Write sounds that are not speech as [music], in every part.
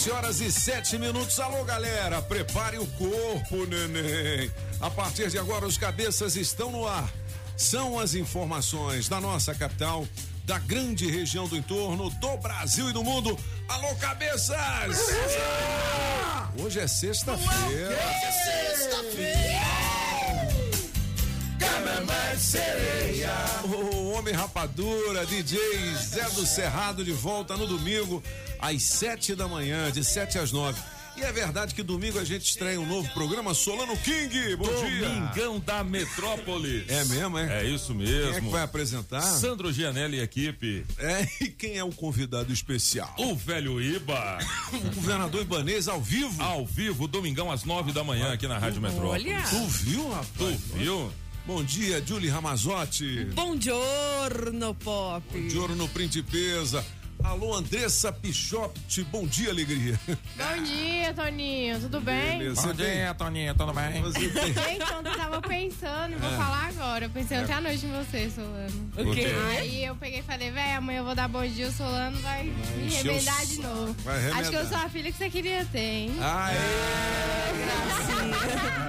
Sete horas e sete minutos. Alô, galera, prepare o corpo, neném. A partir de agora, os cabeças estão no ar. São as informações da nossa capital, da grande região do entorno, do Brasil e do mundo. Alô, cabeças! Hoje é sexta-feira. sereia. O Homem Rapadura, DJ Zé do Cerrado de volta no domingo, às sete da manhã, de sete às nove. E é verdade que domingo a gente estreia um novo programa Solano King. Bom dia. Domingão da Metrópolis. É mesmo, é? É isso mesmo. Quem é que vai apresentar? Sandro Gianelli e equipe. É, e quem é o convidado especial? O velho Iba. [laughs] o governador Ibanês ao vivo? Ao vivo, domingão às nove da manhã aqui na Rádio Metrópolis. Olha. Tu viu, rapaz? Tu viu? Bom dia, Julie Ramazotti. Bom giorno, Pop. De ouro no Principesa. Alô, Andressa Pichotti. Bom dia, alegria. Bom dia, Toninho. Tudo bem? Beleza. Você tem- Toninho, tudo bem? Você Gente, ontem eu tava pensando, vou É. falar agora. Eu pensei ontem à noite em você, Solano. O quê? Aí eu peguei e falei, véi, amanhã eu vou dar bom dia, o Solano vai, me encher o remendar de novo. vai Acho que eu sou a filha que você queria ter, hein? Ah, é?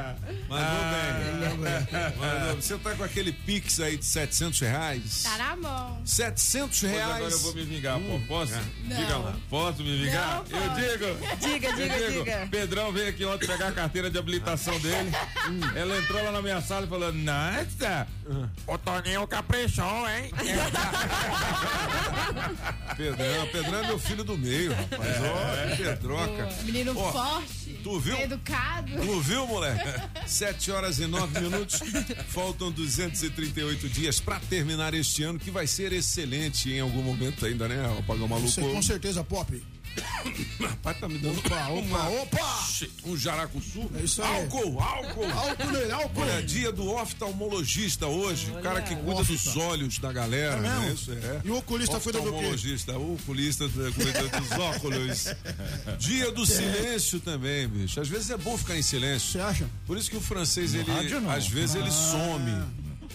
[laughs] Mandou bem. Mandou. Você tá com aquele Pix aí de 700 reais? Tá na mão. 700 Pois reais. agora eu vou me vingar, pô. Posso? Não. Diga lá. Posso me vingar? Não, eu digo. Diga, Eu diga, digo, diga. Pedrão veio aqui ontem pegar a carteira de habilitação dele. Ela entrou lá na minha sala e falou: Nossa, o Toninho caprichou, hein? [laughs] Pedrão, Pedrão é meu filho do meio, rapaz. Ó, Pedroca. Menino Ó, forte, tu viu? educado. Tu viu, moleque? 7 horas e 9 minutos. [laughs] Faltam 238 dias pra terminar este ano, que vai ser excelente em algum momento ainda, né? O Pagão Maluco. Com certeza, Pop. [coughs] Rapaz, tá me dando Opa, opa, opa! um jaracuçu. É isso aí. Álcool, álcool. Álcool nele, álcool! Olha, dia do oftalmologista hoje, o cara que cuida dos olhos da galera, É né? mesmo? Isso é. E o oculista cuida do quê? Oftalmologista, o oculista da- cuida dos [laughs] óculos. Dia do silêncio também, bicho. Às vezes é bom ficar em silêncio. Você acha? Por isso que o francês, ele, rádio, não. Ah. às vezes, ele some.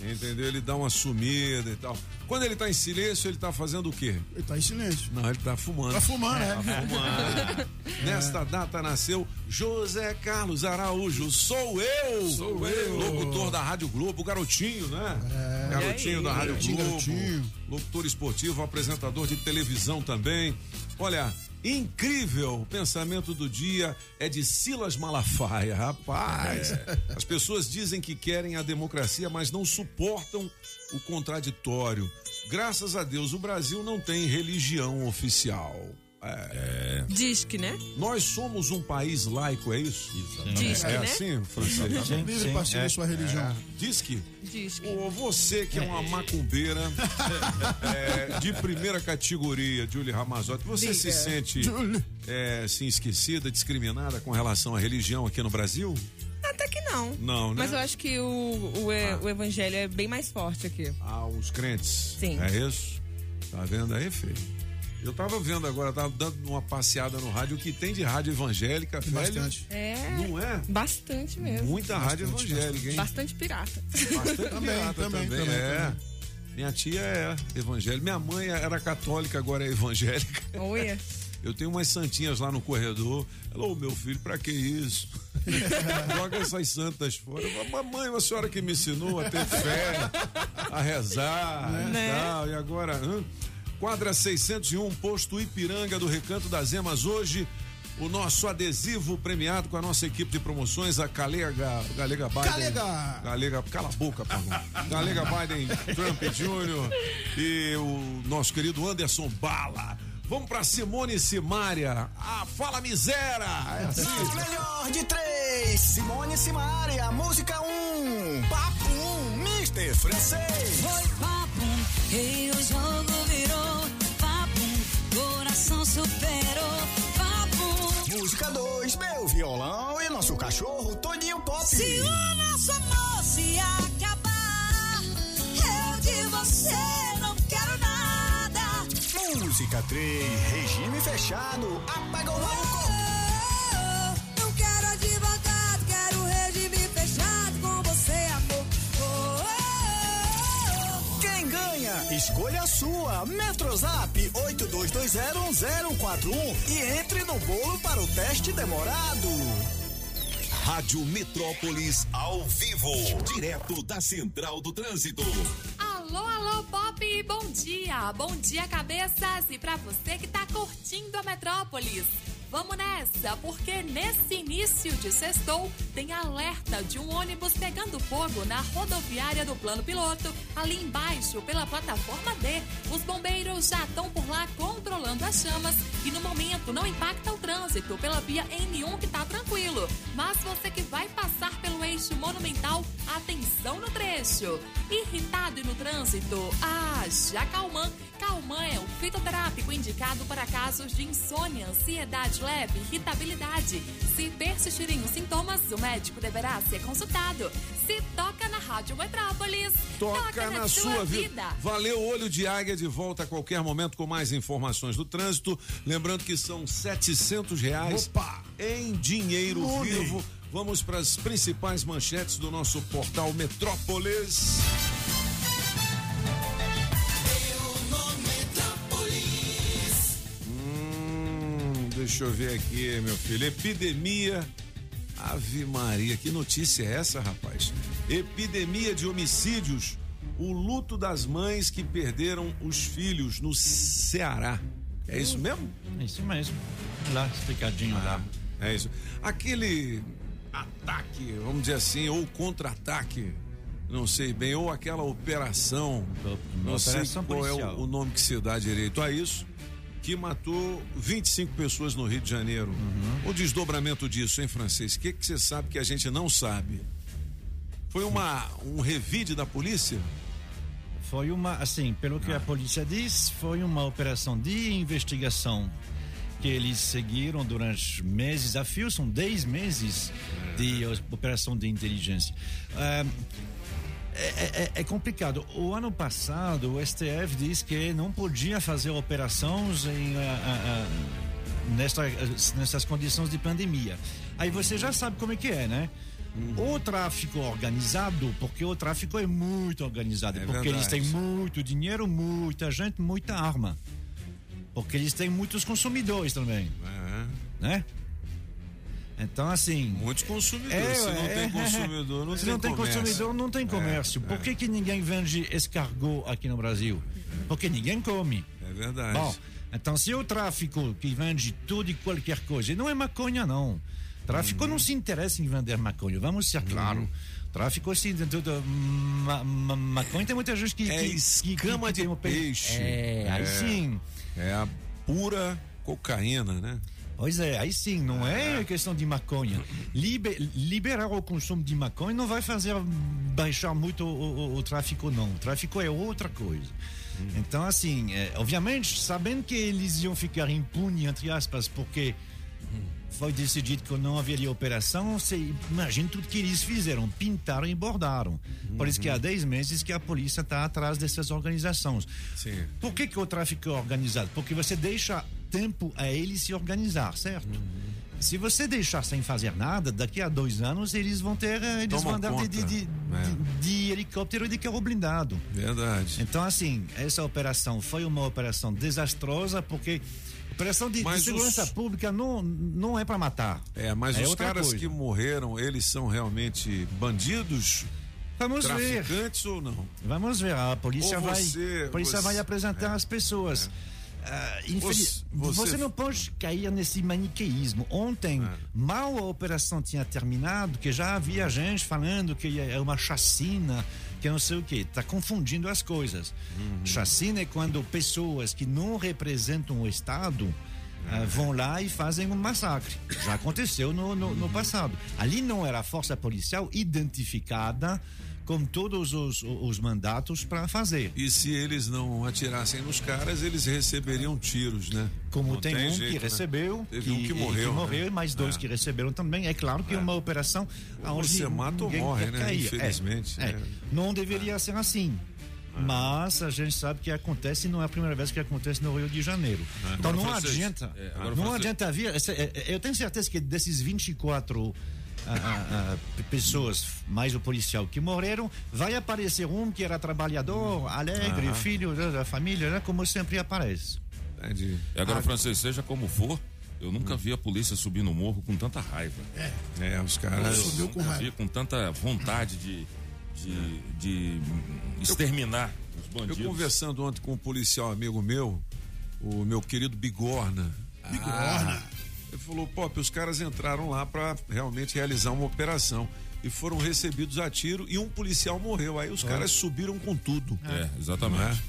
Entendeu? Ele dá uma sumida e tal. Quando ele tá em silêncio, ele tá fazendo o quê? Ele tá em silêncio. Não, ele tá fumando. Tá fumando, né? Fumando. [laughs] Nesta data nasceu José Carlos Araújo. Sou eu! Sou eu. Locutor da Rádio Globo, garotinho, né? Garotinho da Rádio Garotinho, Globo. garotinho. Locutor esportivo, apresentador de televisão também. Olha, incrível! O pensamento do dia é de Silas Malafaia, rapaz. As pessoas dizem que querem a democracia, mas não suportam o contraditório. Graças a Deus, o Brasil não tem religião oficial. É. Diz que, né? Nós somos um país laico, é isso? Diz que, É né? assim, francês? Livre pra seguir sua religião. Diz que Diz que. Ô, você que é uma macumbeira [laughs] é, de primeira categoria, Julie Ramazotti, você se sente é, assim, esquecida, discriminada com relação à religião aqui no Brasil? Até que não. Não, né? Mas eu acho que o, o, e- o evangelho é bem mais forte aqui. Ah, os crentes. Sim. É isso? Tá vendo aí, filho? Eu tava vendo agora, tava dando uma passeada no rádio, o que tem de rádio evangélica, velho. Bastante. É. Não é? Bastante mesmo. Muita rádio Bastante, evangélica, hein? Bastante pirata. Bastante Também, pirata também, também, é. também. Minha tia é evangélica. Minha mãe era católica, agora é evangélica. Olha. Eu tenho umas santinhas lá no corredor. Ela, ô meu filho, pra que isso? [laughs] Joga essas santas fora. Eu falo, Mamãe, uma senhora que me ensinou a ter fé, a rezar Né? e tal. E agora? Quadra 601, posto Ipiranga do Recanto das Emas. Hoje, o nosso adesivo premiado com a nossa equipe de promoções, a Galega, Galega Biden. Galega! Galega, cala a boca, Pagão. [laughs] Galega Biden, Trump Jr. e o nosso querido Anderson Bala. Vamos pra Simone Simária. Ah, fala miséria! É assim. O melhor de três, Simone Simaria, música um, papo um, Mr. Francês. Foi papum, e o jogo coração superou papum. Música dois, meu violão e nosso cachorro Toninho Pop. Se o nosso amor se acabar, eu de você não quero nada. Música três, regime fechado, apaga o. Oh, Escolha a sua. Metrozap 82201041 e entre no bolo para o teste demorado. Rádio Metrópolis ao vivo, direto da Central do Trânsito. Alô, alô, Pop, bom dia! Bom dia, cabeças! E pra você que tá curtindo a Metrópolis, vamos nessa, porque nesse início de sextou tem alerta de um ônibus pegando fogo na rodoviária do plano piloto, ali embaixo, pela plataforma D. Os bombeiros já estão por lá controlando as chamas e no momento não impacta o trânsito pela via N1 que tá tranquilo. Mas você que vai passar pelo eixo monumental, atenção no trecho. Irritado e no trânsito? Ah, já Calman. Calman é o fitoterápico indicado para casos de insônia, ansiedade leve, irritabilidade. Se persistirem os sintomas, o médico deverá ser consultado. Se toca na Rádio Metrópolis, Toca na sua vida. Valeu, olho de águia de volta a qualquer momento com mais informações do trânsito. Lembrando que são 700 reais Opa! em dinheiro vivo. Vamos para as principais manchetes do nosso portal Metrópolis. Deixa eu ver aqui, meu filho. Epidemia. Ave Maria, que notícia é essa, rapaz? Epidemia de homicídios. O luto das mães que perderam os filhos no Ceará. É isso mesmo? Isso mesmo. Lá, explicadinho lá. É isso. Aquele ataque, vamos dizer assim, ou contra-ataque, não sei bem, ou aquela operação, Uma não sei operação qual é policial. o, o nome que se dá direito a isso, que matou 25 pessoas no Rio de Janeiro. Uhum. O desdobramento disso, hein, francês? O que que você sabe que a gente não sabe? Foi uma, um revide da polícia? Foi uma, assim, pelo que a polícia diz, foi uma operação de investigação que eles seguiram durante meses a fio, são 10 meses de os- operação de inteligência. Ah, é, é- é complicado. O ano passado, o STF disse que não podia fazer operações em, ah, ah, ah, nesta, nessas condições de pandemia. Aí você já sabe como é que é, né? O tráfico organizado, porque o tráfico é muito organizado, É porque eles verdade. têm muito dinheiro, muita gente, muita arma. Porque eles têm muitos consumidores também, É. né? Então, assim. Muitos consumidores. Se não é, tem consumidor, não Se tem não tem comércio. consumidor, não tem comércio. É, Por é. que, que ninguém vende escargot aqui no Brasil? Porque ninguém come. É verdade. Bom, então se o tráfico que vende tudo e qualquer coisa, e não é maconha não. Tráfico Uhum. não se interessa em vender maconha, vamos ser claro. Tráfico assim, de tudo, ma, ma, maconha tem muita gente que É que- que- escama que de um pe- peixe. É, aí É. sim. É a pura cocaína, né? Pois é, aí sim, não é questão de maconha. Libe- liberar o consumo de maconha não vai fazer baixar muito o, o- o tráfico, não. O tráfico é outra coisa. Então, assim, é, obviamente, sabendo que eles iam ficar impunes, entre aspas, porque foi decidido que não haveria operação, você imagina tudo que eles fizeram, pintaram e bordaram. Por isso que há 10 meses que a polícia está atrás dessas organizações. Sim. Por que, que o tráfico é organizado? Porque você deixa tempo a ele se organizar, certo? Se você deixar sem fazer nada, daqui a dois anos eles vão ter. eh, Eles Tomam vão andar de, de, É. de- de helicóptero e de carro blindado. Verdade. Então, assim, essa operação foi uma operação desastrosa, porque operação de, de segurança os- pública não, não é para matar. É, mas É os caras coisa. que morreram, eles são realmente bandidos, Vamos ver. traficantes ou não? Vamos ver. A polícia Ou vai, você- a polícia você- vai apresentar é, as pessoas. Ah, infeliz- Você- você, você- não pode cair nesse maniqueísmo. Ontem, É. mal a operação tinha terminado, que já havia gente falando que é uma chacina, que não sei o quê. Está confundindo as coisas. Uhum. Chacina é quando pessoas que não representam o Estado É. vão lá e fazem um massacre. Já aconteceu no, no, Uhum. no passado. Ali não era a força policial identificada com todos os, os mandatos para fazer. E se eles não atirassem nos caras, eles receberiam tiros, né? Como Não tem, um jeito, que né? recebeu, Teve um que morreu. né? morreu e mais dois É. que receberam também. É claro que é uma operação onde você mata ou morre, né? cair. É, Infelizmente, é. né? Não deveria ser assim. Mas a gente sabe que acontece e não é a primeira vez que acontece no Rio de Janeiro. Então não adianta. é, não adianta vir. é, é, Eu tenho certeza que desses 24 ah, ah, ah, pessoas, mais o policial que morreram, vai aparecer um que era trabalhador, alegre, Ah. filho da, da família, né? como sempre aparece. Entendi. E agora, francês, seja como for, eu nunca vi a polícia subir no morro com tanta raiva. É, os Eu caras. Subiu com nunca raiva. vi com tanta vontade de, de, de exterminar os Eu bandidos. conversando ontem com um policial amigo meu, o meu querido Bigorna. Bigorna. ele falou, pop, os caras entraram lá pra realmente realizar uma operação e foram recebidos a tiro e um policial morreu. Aí os caras subiram com tudo. É, exatamente.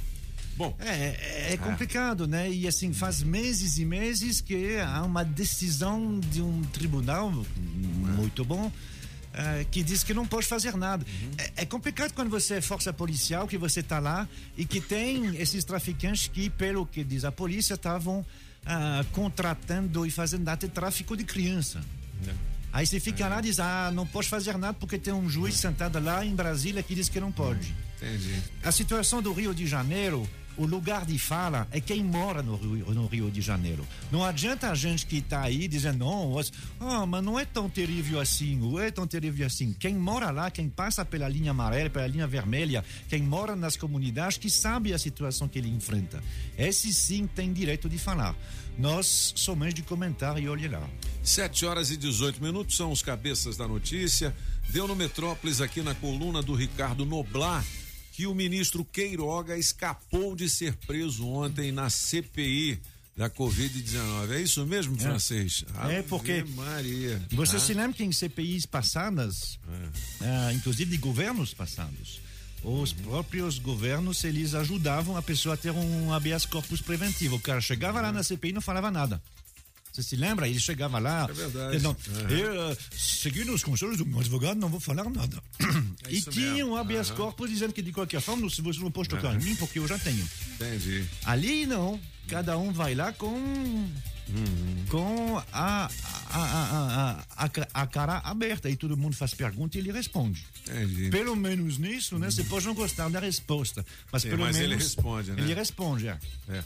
Bom, É, é, é complicado, né? E assim, faz meses e meses que há uma decisão de um tribunal muito bom. eh, que diz que não pode fazer nada. É, é complicado quando você é força policial, que você está lá e que tem esses traficantes que, pelo que diz a polícia, estavam ah, contratando e fazendo até tráfico de criança. Aí você fica lá e diz: Ah, não pode fazer nada porque tem um juiz sentado lá em Brasília que diz que não pode. entendi. A situação do Rio de Janeiro, o lugar de fala é quem mora no Rio, no Rio de Janeiro. Não adianta a gente que está aí dizendo, não, ah, mas não é tão terrível assim, não é tão terrível assim. Quem mora lá, quem passa pela linha amarela, pela linha vermelha, quem mora nas comunidades, que sabe a situação que ele enfrenta. Esse sim tem direito de falar. Nós somos de comentar e olhe lá. 7 horas e 18 minutos são os cabeças da notícia. Deu no Metrópolis aqui na coluna do Ricardo Noblar que o ministro Queiroga escapou de ser preso ontem na CPI da Covid-19. É isso mesmo, francês? É, porque- Ave Maria. Você Ah, se lembra que em CPIs passadas, ah, inclusive de governos passados, os próprios governos eles ajudavam a pessoa a ter um habeas corpus preventivo. O cara chegava lá na CPI e não falava nada. Você se lembra? Ele chegava lá. É verdade. dizendo, Aham. eu, ah, seguindo os conselhos do meu advogado, não vou falar nada. É e tinha mesmo. um habeas Aham. corpus dizendo que de qualquer forma você não pode tocar em mim porque eu já tenho. Entendi. Ali não, cada um vai lá com com a, a, a, a, a, cara aberta e todo mundo faz pergunta e ele responde. Entendi. Pelo menos nisso, né? Você pode não gostar da resposta, mas Sim, pelo mas menos ele responde, né? Ele responde, é. É.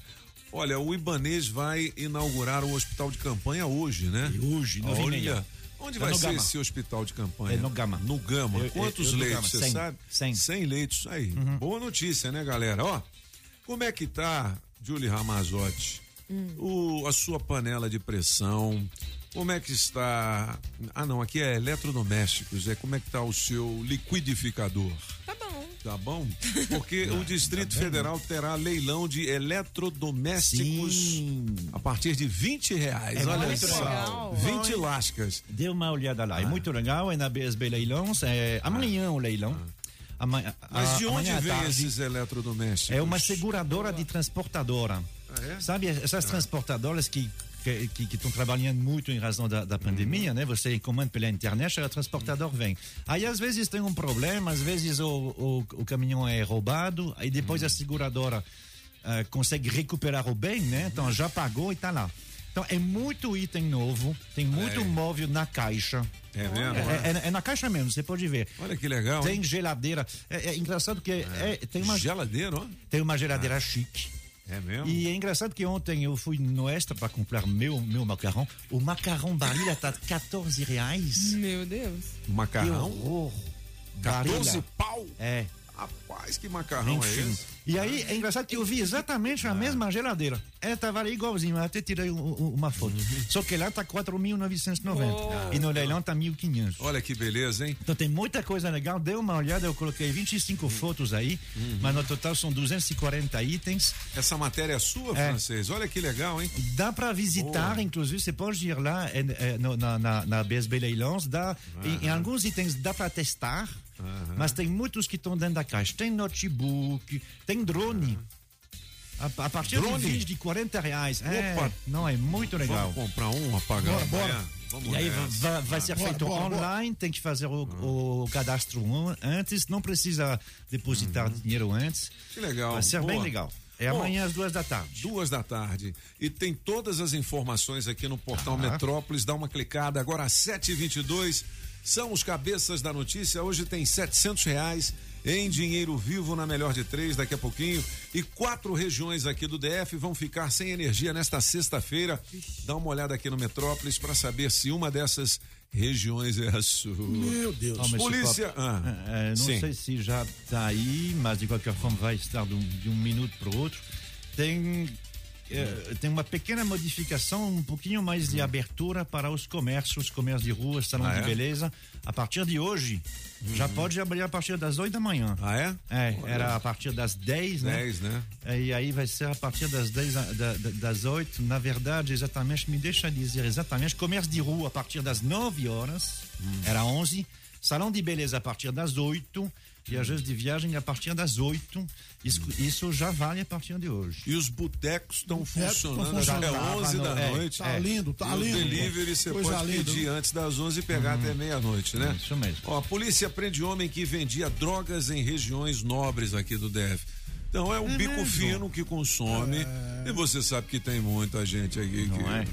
Olha, o Ibanês vai inaugurar um hospital de campanha hoje, né? E hoje, e meia. Olha, onde vai no ser Gama. esse hospital de campanha? É no Gama. No Gama. Eu- eu- Quantos eu no leitos, você Cem. sabe? Cem. 100 leitos. Aí, boa notícia, né, galera? Ó, como é que tá, Julie Ramazotti, o, a sua panela de pressão? Como é que está... Ah, não, aqui é eletrodomésticos. É como é que tá o seu liquidificador? Tá bom. Tá bom? Porque [laughs] o Distrito Federal terá leilão de eletrodomésticos Sim. a partir de 20 reais. É Olha só. legal. 20 lascas. Dê uma olhada Ah. lá. É muito legal, é na BSB Leilões. É, amanhã o leilão. Amanhã, Mas de onde vem tarde. esses eletrodomésticos? É uma seguradora de transportadora. Ah, é? Sabe, essas transportadoras que que que estão trabalhando muito em razão da, da pandemia, né? Você encomenda pela internet, o transportador vem. Aí às vezes tem um problema, às vezes o, o, o caminhão é roubado, aí depois a seguradora ah, consegue recuperar o bem, né? Então já pagou e tá lá. Então é muito item novo, tem muito móvel na caixa. É mesmo? É, é- é na caixa mesmo, você pode ver. Olha que legal. Tem hein? geladeira. É, é engraçado que é- tem, uma, Geladeira, ó. tem uma geladeira chique. É mesmo? E é engraçado que ontem eu fui no Extra para comprar meu, meu macarrão. O macarrão Barilla tá 14 reais. Meu Deus. Que Macarrão? horror. 14 Barilla. pau? É, Rapaz, que macarrão é enfim. esse? E aí é engraçado que eu vi exatamente a mesma geladeira. Ela tava ali igualzinho, eu até tirei um- um- uma foto. Só que lá tá 4.990 e no leilão tá 1.500. Olha que beleza, hein? Então tem muita coisa legal, dê uma olhada, eu coloquei 25 fotos aí, mas no total são 240 itens. Essa matéria é sua, É. francês? Olha que legal, hein? Dá para visitar, inclusive, você pode ir lá eh, eh, no- na, na, na BSB Leilões, dá, em, em alguns itens dá para testar, mas tem muitos que estão dentro da caixa. Tem notebook, tem drone. A, a partir Drone? de 20, de 40 reais. É, Opa. não, é muito legal. Vamos comprar um, apagar Bora, amanhã? bora. Vamos E aí vai, vai ser Bora, feito bora, bora. online, tem que fazer o, o cadastro an- antes, não precisa depositar dinheiro antes. Que legal. Vai ser bem Boa. legal. É Bom, amanhã às duas da tarde. Duas da tarde. E tem todas as informações aqui no portal Ah. Metrópolis. Dá uma clicada. Agora às 7h22 são os cabeças da notícia. Hoje tem 700 reais em dinheiro vivo na melhor de três daqui a pouquinho. E quatro regiões aqui do DF vão ficar sem energia nesta sexta-feira. Dá uma olhada aqui no Metrópolis para saber se uma dessas regiões é a sua. Meu Deus. Mas Polícia. for- Ah, É, não sim. sei se já está aí, mas de qualquer forma vai estar de um, de um minuto para o outro. Tem, é, tem uma pequena modificação, um pouquinho mais de abertura para os comércios, comércio de rua, salão Ah, de é? beleza. A partir de hoje, já pode abrir a partir das 8 da manhã. Ah, é? É, era a partir das 10, né? 10, né? E aí vai ser a partir das 10 a- da- da- das 8. Na verdade, exatamente, me deixa dizer exatamente. Comércio de rua a partir das 9 horas, era 11. Salão de beleza a partir das 8. Viagens de viagem a partir das 8. Isso, isso já vale a partir de hoje. E os botecos estão funcionando até funcionando. 11 da É, noite. Tá lindo, tá e o lindo. delivery você pode linda. pedir antes das 11 e pegar até meia-noite, né? Isso mesmo. Ó, a polícia prende homem que vendia drogas em regiões nobres aqui do DF. Então é o bico fino que consome. E você sabe que tem muita gente aqui Não que é?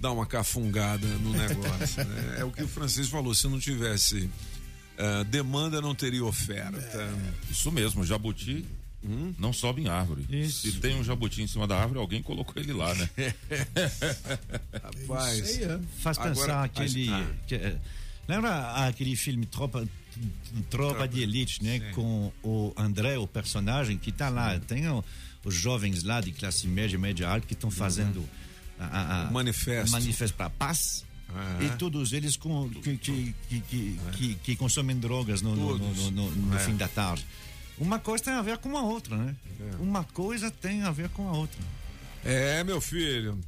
dá uma cafungada no [laughs] negócio. né? É o que o Francisco falou: se não tivesse eh, demanda, não teria oferta. Isso mesmo, jabuti não sobe em árvore. Isso. Se tem um jabuti em cima da árvore, alguém colocou ele lá, né? [laughs] Rapaz. Isso aí é. Faz Agora, pensar aquele. ah. que- eh, lembra aquele filme Tropa, Tropa de Elite, né? Com o André, o personagem, que tá lá. Tem o- os jovens lá de classe média, média alta, que estão fazendo a, a- a- O manifesto. o manifesto para a paz. Ah. E todos eles com, que, que, que, que, que- que consomem drogas no, no, no, no- no É. fim da tarde. Uma coisa tem a ver com a outra, né? Uma coisa tem a ver com a outra. É, meu filho.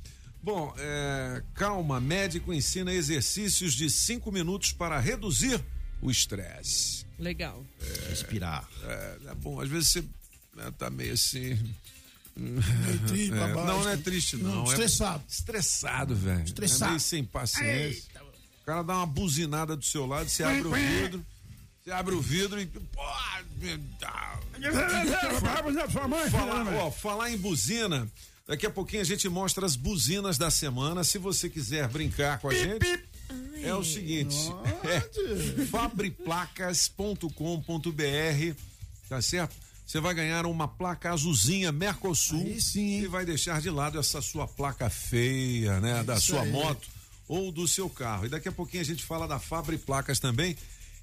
Bom, é, calma, médico ensina exercícios de cinco minutos para reduzir o estresse. Legal. Respirar. É, é bom, às vezes você né, tá meio assim. [laughs] É, não, não é triste, não. é Estressado. estressado, velho. Estressado. É meio sem paciência. O cara dá uma buzinada do seu lado, você abre o vidro. Você abre o vidro e. Pô, Falar, ó, falar em buzina, daqui a pouquinho a gente mostra as buzinas da semana. Se você quiser brincar com a gente, é o seguinte: [laughs] é fabriplacas.com.br, tá certo? Você vai ganhar uma placa azulzinha Mercosul Aí sim, e vai deixar de lado essa sua placa feia, né? da isso sua aí. moto ou do seu carro. E daqui a pouquinho a gente fala da Fabriplacas também.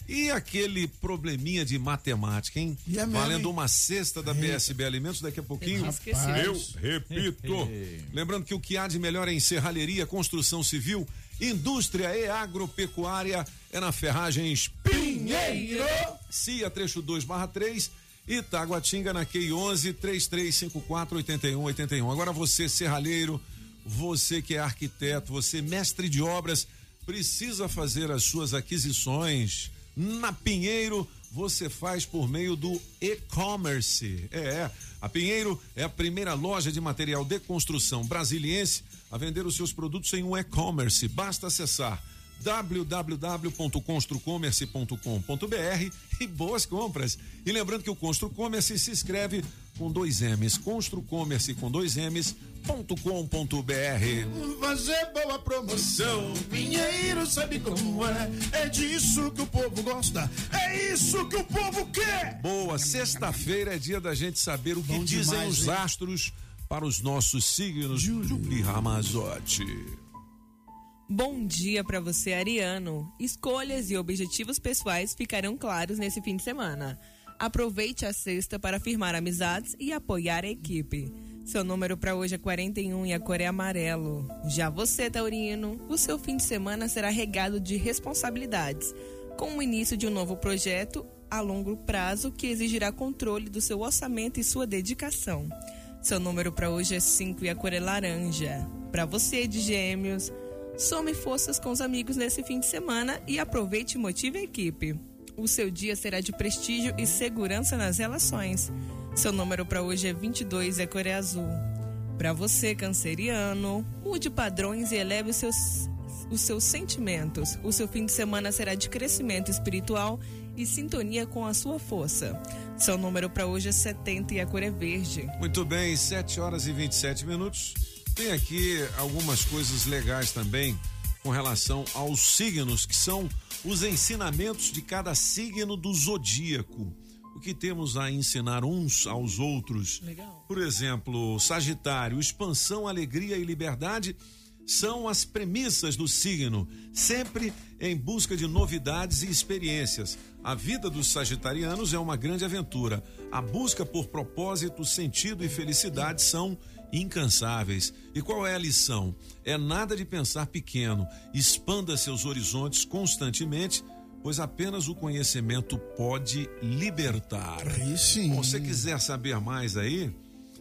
E aquele probleminha de matemática, hein? E é mesmo, Valendo hein? uma cesta da BSB Alimentos daqui a pouquinho. esquecido. Eu repito. [laughs] Lembrando que o que há de melhor é em serralheria, construção civil, indústria e agropecuária é na Ferragens Pinheiro. CIA trecho 2 barra 3 Itaguatinga na QI 11 3354 8181. Agora você, serralheiro, você que é arquiteto, você mestre de obras, precisa fazer as suas aquisições na Pinheiro, você faz por meio do e-commerce. É, a Pinheiro é a primeira loja de material de construção brasiliense a vender os seus produtos em um e-commerce. Basta acessar www.construcommerce.com.br e boas compras. E lembrando que o Construcommerce se escreve com dois M's, construcommerce com dois M's, ponto com ponto BR. Fazer boa promoção. Pinheiro sabe como é. É disso que o povo gosta. É isso que o povo quer. Boa, sexta-feira é dia da gente saber o que Bom dizem demais, os hein? astros para os nossos signos. Julie Ramazotti. Bom dia pra você, Ariano. Escolhas e objetivos pessoais ficarão claros nesse fim de semana. Aproveite a sexta para firmar amizades e apoiar a equipe. Seu número para hoje é 41 e a cor é amarelo. Já você, Taurino, o seu fim de semana será regado de responsabilidades, com o início de um novo projeto a longo prazo que exigirá controle do seu orçamento e sua dedicação. Seu número para hoje é 5 e a cor é laranja. Para você de Gêmeos, some forças com os amigos nesse fim de semana e aproveite e motive a equipe. O seu dia será de prestígio e segurança nas relações. Seu número para hoje é 22 e a cor é azul. Para você, canceriano, mude padrões e eleve os seus, os seus sentimentos. O seu fim de semana será de crescimento espiritual e sintonia com a sua força. Seu número para hoje é 70 e a cor é verde. Muito bem, 7 horas e 27 minutos. Tem aqui algumas coisas legais também com relação aos signos, que são os ensinamentos de cada signo do zodíaco. O que temos a ensinar uns aos outros. Legal. Por exemplo, Sagitário, expansão, alegria e liberdade são as premissas do signo, sempre em busca de novidades e experiências. A vida dos sagitarianos é uma grande aventura. A busca por propósito, sentido e felicidade são incansáveis. E qual é a lição? É nada de pensar pequeno. Expanda seus horizontes constantemente, pois apenas o conhecimento pode libertar. Aí sim. Bom, se você quiser saber mais aí,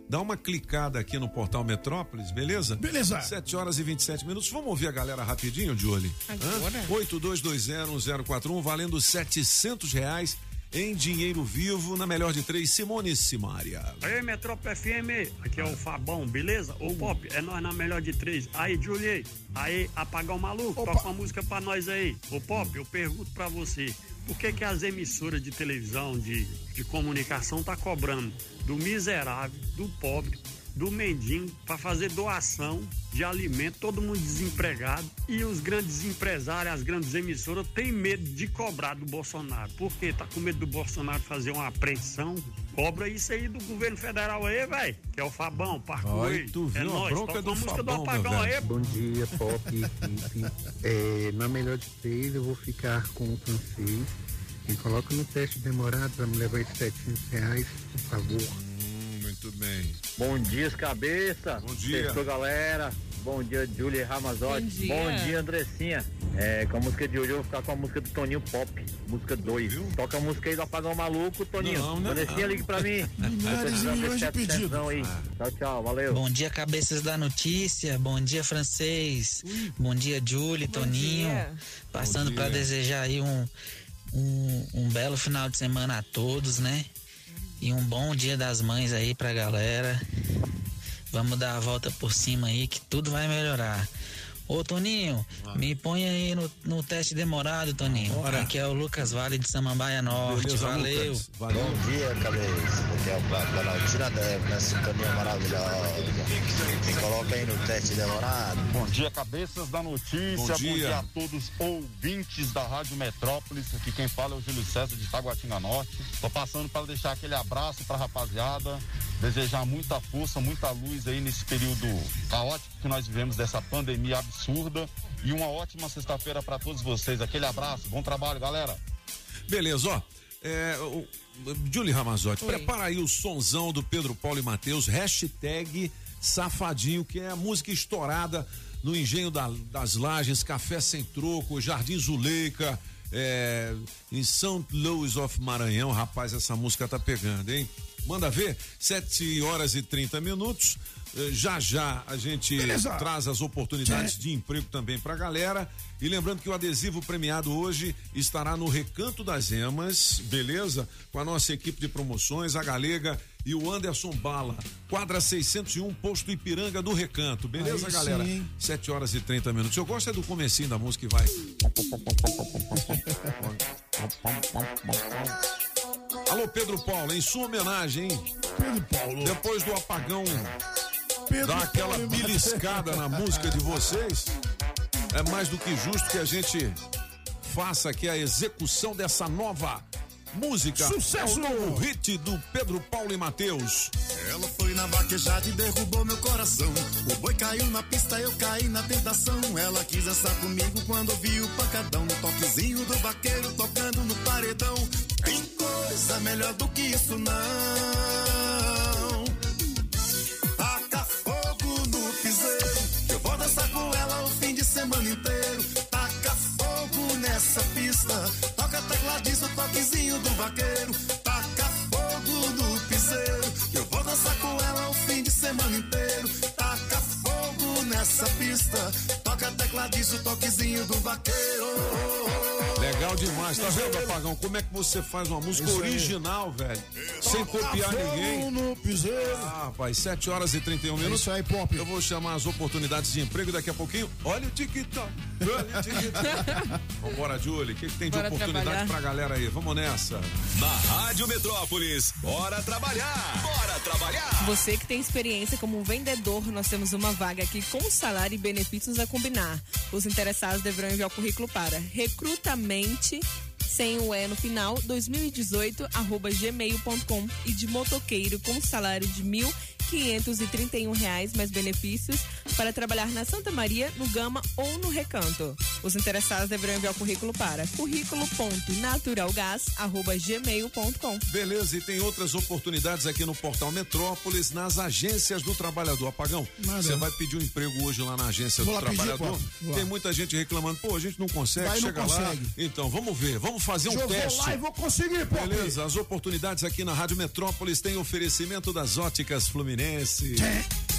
dá uma clicada aqui no portal Metrópolis, beleza? Beleza. 7 horas e 27 minutos. Vamos ouvir a galera rapidinho, Julie? Agora? 82201041, valendo 700 reais em dinheiro vivo, na melhor de três, Simone Simaria. Aí, Metrópole FM, aqui é o Fabão, beleza? Ô, Pop, é nós na melhor de três. Aí, Julie, aí, apagar o maluco, Opa. toca uma música pra nós aí. Ô, Pop, eu pergunto pra você, por que que as emissoras de televisão, de, de comunicação, tá cobrando do miserável, do pobre, do mendigo, pra fazer doação de alimento, todo mundo desempregado, e os grandes empresários, as grandes emissoras, têm medo de cobrar do Bolsonaro. Por quê? Tá com medo do Bolsonaro fazer uma apreensão? Cobra isso aí do governo federal aí, velho, que é o Fabão, Parco aí. tu viu é a nóis, bronca toca do uma música Fabão, do apagão aí. Bom dia, Pop [laughs] equipe. É, na melhor de três, eu vou ficar com o francês. Me coloca no teste demorado para me levar esses 700 reais, por favor. Hum, muito bem. Bom dia, cabeça. Bom dia. Sextou, galera. Bom dia, Julia Ramazotti. Bom dia. Bom dia, Andressinha. É, com a música de hoje eu vou ficar com a música do Toninho Pop, música 2. Toca a música aí do Apagão Maluco, Toninho. Não, não, Andressinha, não. ligue pra mim. Milhares e de setezão Aí. Tchau, tchau, valeu. Bom dia, cabeças da notícia. Bom dia, francês. Bom dia, Julie, Toninho. dia. Passando para desejar aí um, um, um belo final de semana a todos, né? E um bom dia das mães aí pra galera. Vamos dar a volta por cima aí que tudo vai melhorar. Ô Toninho, me põe aí no, no teste demorado, Toninho. Bora. Aqui é o Lucas Vale de Samambaia Norte. Beleza, Valeu. Lucas? Valeu. Bom dia, cabeça. Aqui é o Nautina Deve, na sintonia maravilhosa. Me coloca aí no teste demorado. Bom dia, cabeças da notícia. Bom dia. a todos ouvintes da Rádio Metrópolis. Aqui quem fala é o Júlio César de Taguatinga Norte. Tô passando para deixar aquele abraço pra rapaziada, desejar muita força, muita luz aí nesse período caótico que nós vivemos dessa pandemia absurda e uma ótima sexta-feira para todos vocês. Aquele abraço, bom trabalho, galera. Beleza, ó. É, o, Julie Ramazotti, Oi. prepara aí o sonzão do Pedro Paulo e Matheus, hashtag Safadinho, que é a música estourada no Engenho da- das Lajes, Café Sem Troco, Jardim Zuleika, é, em São Louis of Maranhão. Rapaz, essa música tá pegando, hein? Manda ver, 7 horas e 30 minutos. Eh, Já já a gente Beleza. traz as oportunidades de emprego também pra galera. E lembrando que o adesivo premiado hoje estará no Recanto das Emas, beleza? Com a nossa equipe de promoções, a Galega e o Anderson Bala. Quadra 601, posto Ipiranga do Recanto, beleza, Aí galera? sim. 7 horas e 30 minutos. Eu gosto é do comecinho da música que vai. Alô, Pedro Paulo, em sua homenagem, hein? Pedro Paulo. Depois do apagão dar aquela beliscada na música de vocês, é mais do que justo que a gente faça aqui a execução dessa nova música. Sucesso! É o hit do Pedro Paulo e Matheus. Ela foi na vaquejada e derrubou meu coração. O boi caiu na pista, eu caí na tentação. Ela quis dançar comigo quando ouvi o pancadão. No toquezinho do vaqueiro tocando no paredão. Tem coisa melhor do que isso, não. Toca tecladista, toquezinho do vaqueiro. Taca fogo no piseiro. Eu vou dançar com ela o fim de semana inteiro. Taca fogo nessa pista. Toca tecladista, toquezinho do vaqueiro. Legal demais. Tá vendo, Apagão? Como é que você faz uma música Isso aí. original, velho? Sem copiar ninguém. no piseiro. Ah, rapaz, 7 horas e 31 É minutos. isso aí, Pop. Eu vou chamar as oportunidades de emprego daqui a pouquinho. Olha o TikTok. Olha o TikTok. [laughs] Vambora, Julie. O que, que tem de Bora oportunidade trabalhar. pra galera aí? Vamos nessa. Na Rádio Metrópolis, bora trabalhar! Bora trabalhar! Você que tem experiência como vendedor, nós temos uma vaga aqui com salário e benefícios a combinar. Os interessados deverão enviar o currículo para recrutamente sem o E no final, 2018, arroba gmail.com e de motoqueiro com salário de 531 reais mais benefícios para trabalhar na Santa Maria, no Gama ou no Recanto. Os interessados deverão enviar o currículo para currículo.naturalgas@gmail.com. Beleza, e tem outras oportunidades aqui no Portal Metrópolis, nas agências do trabalhador. Apagão, você vai pedir um emprego hoje lá na agência Vou do lá pedir, trabalhador? lá. Tem muita gente reclamando, pô, a gente não consegue, Vai, não chega lá. Então, vamos ver, vamos fazer um Eu vou teste. lá e vou conseguir, pô. Beleza, as oportunidades aqui na Rádio Metrópolis têm oferecimento das óticas Fluminense.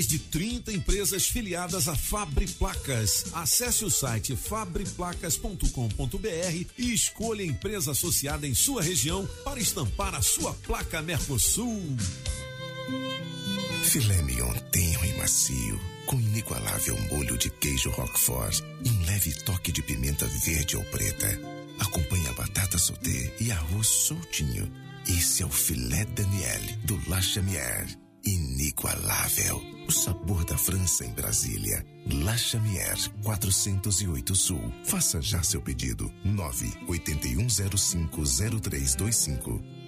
de 30 empresas filiadas à Fabre Placas. Acesse o site fabreplacas.com.br e escolha a empresa associada em sua região para estampar a sua placa Mercosul. Filé mignon tenro e macio, com inigualável molho de queijo roquefort e um leve toque de pimenta verde ou preta. Acompanhe a batata sauté e arroz soltinho. Esse é o filé Daniel do La Chamière. Inigualável. O sabor da França em Brasília. La Chamière 408 Sul. Faça já seu pedido. 981050325.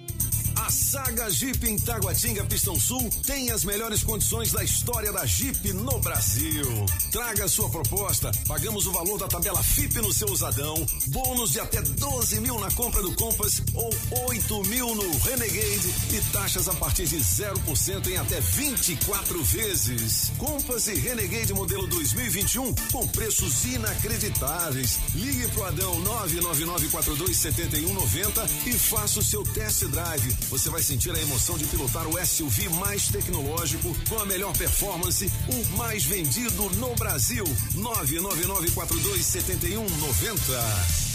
A Saga Jeep em Taguatinga Pistão Sul tem as melhores condições da história da Jeep no Brasil. Traga sua proposta, pagamos o valor da tabela FIP no seu usadão, bônus de até 12 mil na compra do Compass ou 8 mil no Renegade e taxas a partir de 0% em até 24 vezes. Compass e Renegade modelo 2021 com preços inacreditáveis. Ligue pro Adão 999427190 e faça o seu test drive. Você vai sentir a emoção de pilotar o SUV mais tecnológico, com a melhor performance, o mais vendido no Brasil. 999427190.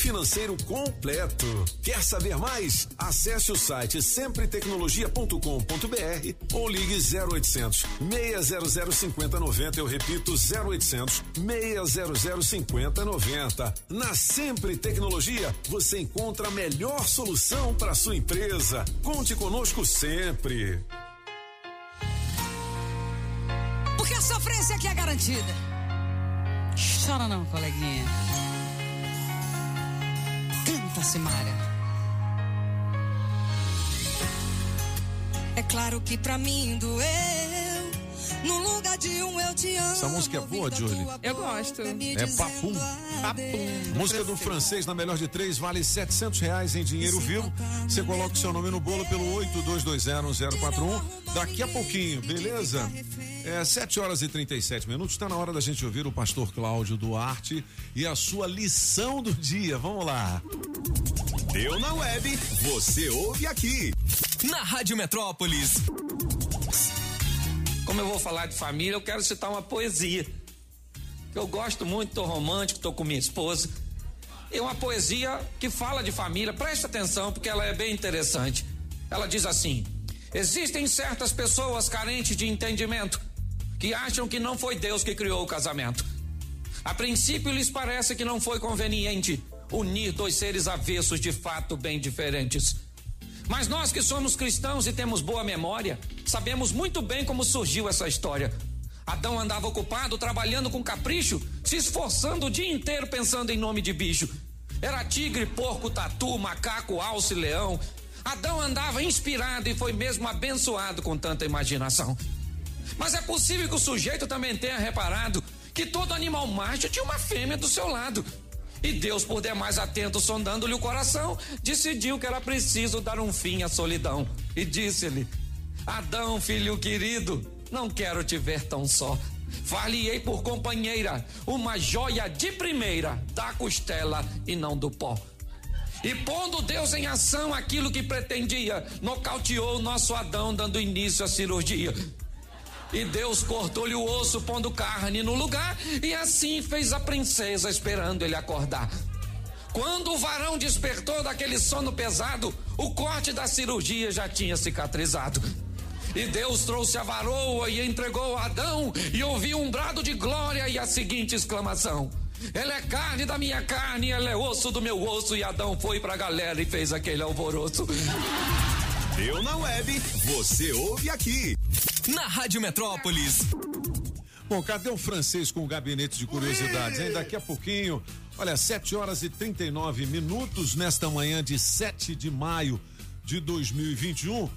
financeiro completo. Quer saber mais? Acesse o site sempretecnologia.com.br ou ligue 0800 600 5090. Eu repito, 0800 600 5090. Na Sempre Tecnologia, você encontra a melhor solução para sua empresa. Conte conosco sempre. Porque a sofrência aqui é garantida. Chora não, coleguinha. Simária. É claro que pra mim doeu. No lugar de um eu te amo. Essa música é boa, Julie? Eu gosto. É Papum. Papum. Música do francês na melhor de três vale 700 reais em dinheiro vivo. Você coloca o seu nome no bolo pelo 82201041. Daqui a pouquinho, beleza? É 7 horas e 37 minutos. Está na hora da gente ouvir o pastor Cláudio Duarte e a sua lição do dia. Vamos lá. Deu na web, você ouve aqui. Na Rádio Metrópolis. Como eu vou falar de família, eu quero citar uma poesia. Eu gosto muito, tô romântico, tô com minha esposa. É uma poesia que fala de família, preste atenção porque ela é bem interessante. Ela diz assim: Existem certas pessoas carentes de entendimento que acham que não foi Deus que criou o casamento. A princípio lhes parece que não foi conveniente unir dois seres avessos de fato bem diferentes. Mas nós que somos cristãos e temos boa memória, sabemos muito bem como surgiu essa história. Adão andava ocupado, trabalhando com capricho, se esforçando o dia inteiro pensando em nome de bicho. Era tigre, porco, tatu, macaco, alce, leão. Adão andava inspirado e foi mesmo abençoado com tanta imaginação. Mas é possível que o sujeito também tenha reparado que todo animal macho tinha uma fêmea do seu lado. E Deus, por demais atento, sondando-lhe o coração, decidiu que era preciso dar um fim à solidão. E disse-lhe: Adão, filho querido, não quero te ver tão só. Far-lhe-ei por companheira uma joia de primeira da costela e não do pó. E pondo Deus em ação aquilo que pretendia, nocauteou o nosso Adão, dando início à cirurgia. E Deus cortou-lhe o osso, pondo carne no lugar, e assim fez a princesa, esperando ele acordar. Quando o varão despertou daquele sono pesado, o corte da cirurgia já tinha cicatrizado. E Deus trouxe a varoa e entregou a Adão, e ouviu um brado de glória e a seguinte exclamação: Ela é carne da minha carne, ela é osso do meu osso. E Adão foi pra galera e fez aquele alvoroço. Deu na web, você ouve aqui. Na Rádio Metrópolis. Bom, cadê o francês com o gabinete de curiosidades, hein? Daqui a pouquinho, olha, 7 horas e 39 minutos nesta manhã de 7 de maio de 2021.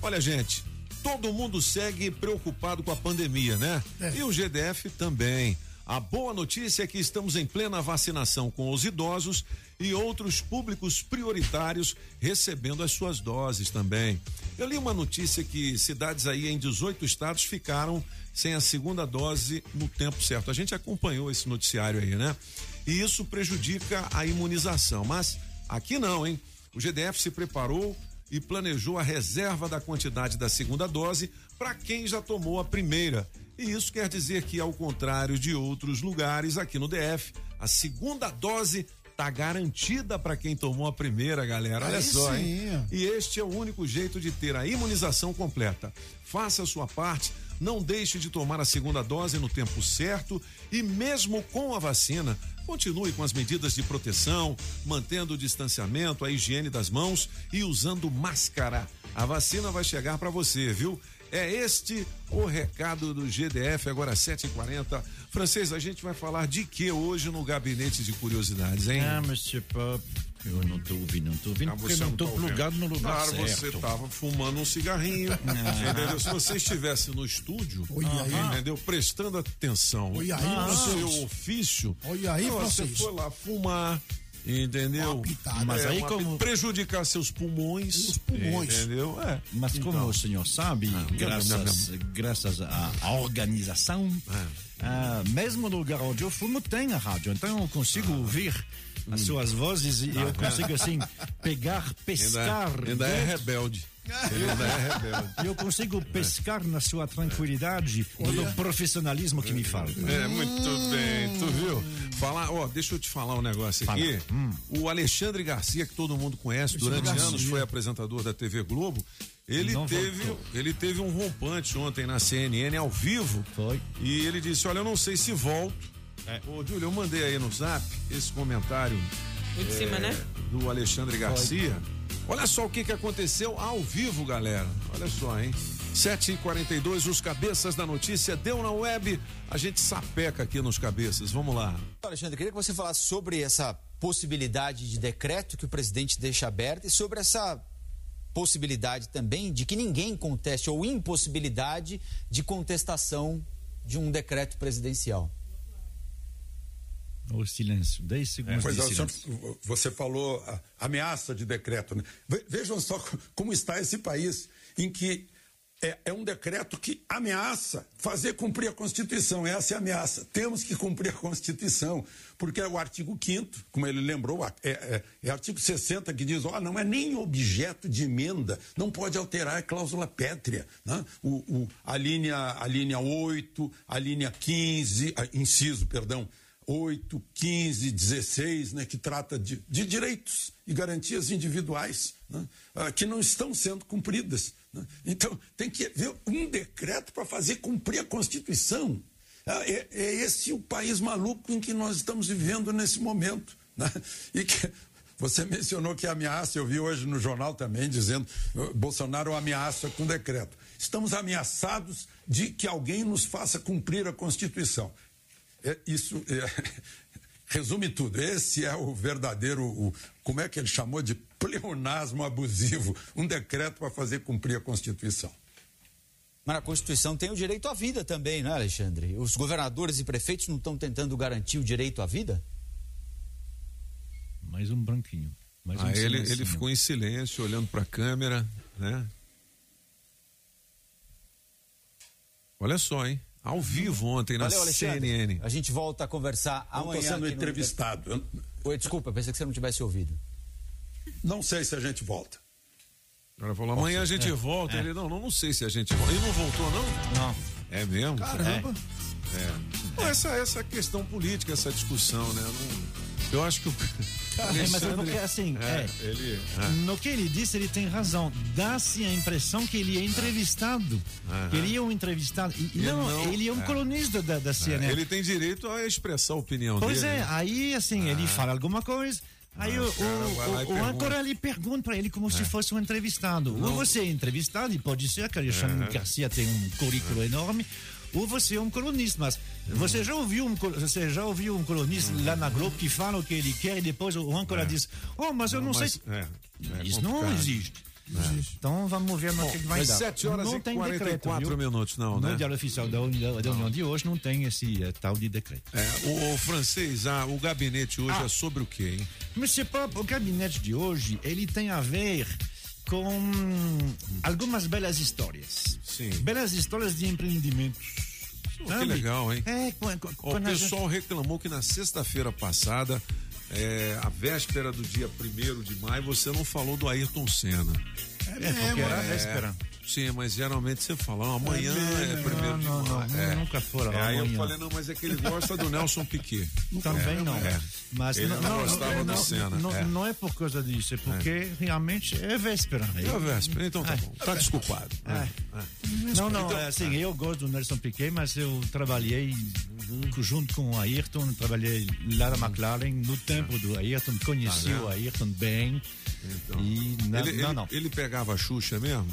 Olha, gente, todo mundo segue preocupado com a pandemia, né? E o GDF também. A boa notícia é que estamos em plena vacinação com os idosos e outros públicos prioritários recebendo as suas doses também. Eu li uma notícia que cidades aí em 18 estados ficaram sem a segunda dose no tempo certo. A gente acompanhou esse noticiário aí, né? E isso prejudica a imunização. Mas aqui não, hein? O GDF se preparou e planejou a reserva da quantidade da segunda dose para quem já tomou a primeira. E isso quer dizer que, ao contrário de outros lugares, aqui no DF, a segunda dose tá garantida para quem tomou a primeira, galera. Olha Aí só, sim. hein? E este é o único jeito de ter a imunização completa. Faça a sua parte, não deixe de tomar a segunda dose no tempo certo e mesmo com a vacina, continue com as medidas de proteção, mantendo o distanciamento, a higiene das mãos e usando máscara. A vacina vai chegar para você, viu? É este o recado do GDF, agora 7h40. Francês, a gente vai falar de que hoje no gabinete de curiosidades, hein? Ah, Monsieur Pop, eu não tô ouvindo, não tô ouvindo Ah, porque você não tô tá plugado no lugar Claro, certo. você tava fumando um cigarrinho. [laughs] Ah. Entendeu? Se você estivesse no estúdio, Olha aí. entendeu? Prestando atenção Olha aí, no seu ofício. Olha aí, você foi lá fumar. Entendeu? Mas É, aí como- prejudicar seus pulmões. Os pulmões. Entendeu? É. Mas como Então. o senhor sabe, graças, graças à organização, ah, mesmo no lugar onde eu fumo tem a rádio, então eu consigo ouvir as suas vozes e eu consigo assim [laughs] pegar, pescar. Ainda, ainda é dentro- rebelde. Ele ainda é rebelde. [laughs] Eu consigo pescar na sua tranquilidade e no profissionalismo que me falta. É, muito bem, tu viu? Falar, ó, deixa eu te falar um negócio aqui. O Alexandre Garcia, que todo mundo conhece, durante Garcia. anos foi apresentador da TV Globo. Ele Não teve, voltou. ele teve um rompante ontem na CNN ao vivo. Foi. E ele disse: Olha, eu não sei se volto. Ô, Júlio, eu mandei aí no zap esse comentário. O de cima, né? Do Alexandre Garcia. Olha só o que, que aconteceu ao vivo, galera. Olha só, hein? 7h42, os cabeças da notícia deu na web. A gente sapeca aqui nos cabeças. Vamos lá. Alexandre, queria que você falasse sobre essa possibilidade de decreto que o presidente deixa aberta e sobre essa possibilidade também de que ninguém conteste ou impossibilidade de contestação de um decreto presidencial. O silêncio, 10 segundos Pois de é, senhor- silêncio. você falou a- ameaça de decreto. Né? Ve- Vejam só co- como está esse país, em que é, é um decreto que ameaça fazer cumprir a Constituição. Essa é a ameaça. Temos que cumprir a Constituição, porque é o artigo 5 como ele lembrou, é, é, é o artigo 60 que diz: ó, não é nem objeto de emenda, não pode alterar a cláusula pétrea. Né? O, o- a, linha, a linha 8, a linha 15, a- inciso, perdão. 8, 15, 16, né, que trata de, de direitos e garantias individuais né, ah, que não estão sendo cumpridas. né. Então, tem que haver um decreto para fazer cumprir a Constituição. Ah, é, é esse o país maluco em que nós estamos vivendo nesse momento. né. E que [laughs] você mencionou que ameaça, eu vi hoje no jornal também dizendo uh, Bolsonaro ameaça com decreto. Estamos ameaçados de que alguém nos faça cumprir a Constituição. É, isso é, [laughs] resume tudo. Esse é o verdadeiro, o- como é que ele chamou de pleonasmo abusivo, um decreto para fazer cumprir a Constituição. Mas a Constituição tem o direito à vida também, não é, Alexandre? Os governadores e prefeitos não estão tentando garantir o direito à vida? Mais um branquinho. Mais um Ah, ele, ele ficou em silêncio, olhando para a câmera, né? Olha só, hein? Ao vivo ontem na Valeu, Alexandre. CNN. A gente volta a conversar Eu tô amanhã. sendo aqui no- entrevistado. Oi, desculpa, pensei que você não tivesse ouvido. Não sei se a gente volta. Ela falou, amanhã a gente É. volta. É. Ele, não, não, não sei se a gente volta. Ele não voltou, não? Não. É mesmo? Caramba. É. é. Bom, essa, essa questão política, essa discussão, né? Não- eu acho que o. É, mas é porque assim, é, ele. no que ele disse, ele tem razão. Dá-se a impressão que ele é entrevistado. Que ele é um entrevistado. E, E não, ele é um é. colunista da, da É, CNN. ele tem direito a expressar a opinião Pois dele. é, né? aí assim, ele fala alguma coisa. Aí Ah, o, cara o, o, âncora ali pergunta para ele como se fosse um entrevistado. Ou Não. você é entrevistado, e pode ser que Alexandre É. Garcia tem um currículo enorme, ou você é um colunista. Mas você já ouviu um, você já ouviu um colunista lá na Globo que fala o que ele quer e depois o âncora diz: Oh, mas eu não, sei. se-" É, é Isso não existe. É. Então vamos ver no Bom, que, que vai mas dar. 7 horas não e tem 44 decreto, viu? minutos, não, No né? Diário Oficial da União, da União de hoje não tem esse eh, tal de decreto. É, o, o francês, ah, o gabinete hoje Ah. é sobre o quê, hein? Monsieur Pop, o gabinete de hoje, ele tem a ver com algumas belas histórias. Sim. Belas histórias de empreendimentos. Pô, que legal, hein? É, o a gente- pessoal reclamou que na sexta-feira passada, é, a véspera do dia 1 de maio, você não falou do Ayrton Senna. É, porque era a véspera. Sim, mas geralmente você fala, não, amanhã é, mesmo? primeiro Não, de não, maio. não, é. nunca foram É, aí eu falei, não, mas é que ele gosta do Nelson Piquet. Também É, não. é. Mas ele não, não, não, gostava não, do não, Senna. não, é. não é por causa disso, é porque realmente é véspera. É véspera, então tá É. bom. Tá desculpado. É. É. Não, não, Então, é assim, eu gosto do Nelson Piquet, mas eu trabalhei junto com o Ayrton, trabalhei lá na McLaren, no tempo do Ayrton, conheci Tá o Ayrton bem. E na, ele, não, ele- não. ele pegava a Xuxa mesmo?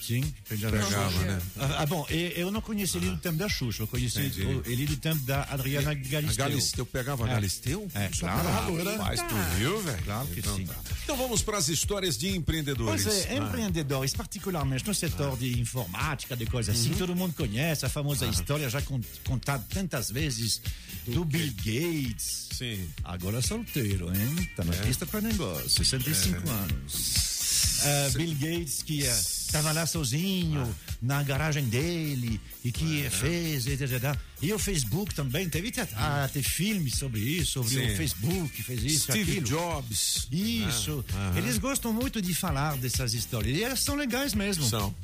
Sim, pegava, Pegava, né? Ah, ah, bom, eu, eu não conheci ele do tempo da Xuxa, eu conheci Entendi. o- ele do tempo da Adriana A Galisteu. Galisteu pegava a É. Galisteu? É, claro. Rapaz, tu viu, velho? Claro que então, sim. tá. Então vamos para as histórias de empreendedores. Pois é, Ah. empreendedores, particularmente no setor de informática, de coisas assim, Uhum. todo mundo conhece a famosa história já con- contada tantas vezes do Bill Gates. Sim. Agora solteiro, hein? Tá na É. pista para negócio, 65 É. anos. Ah, Bill Gates que estava lá sozinho Ah. na garagem dele e que fez e, etc. e o Facebook também teve ah, tem filmes sobre isso sobre Sim. o Facebook fez isso Steve aquilo Jobs. isso Ah, eles gostam muito de falar dessas histórias e elas são legais mesmo São.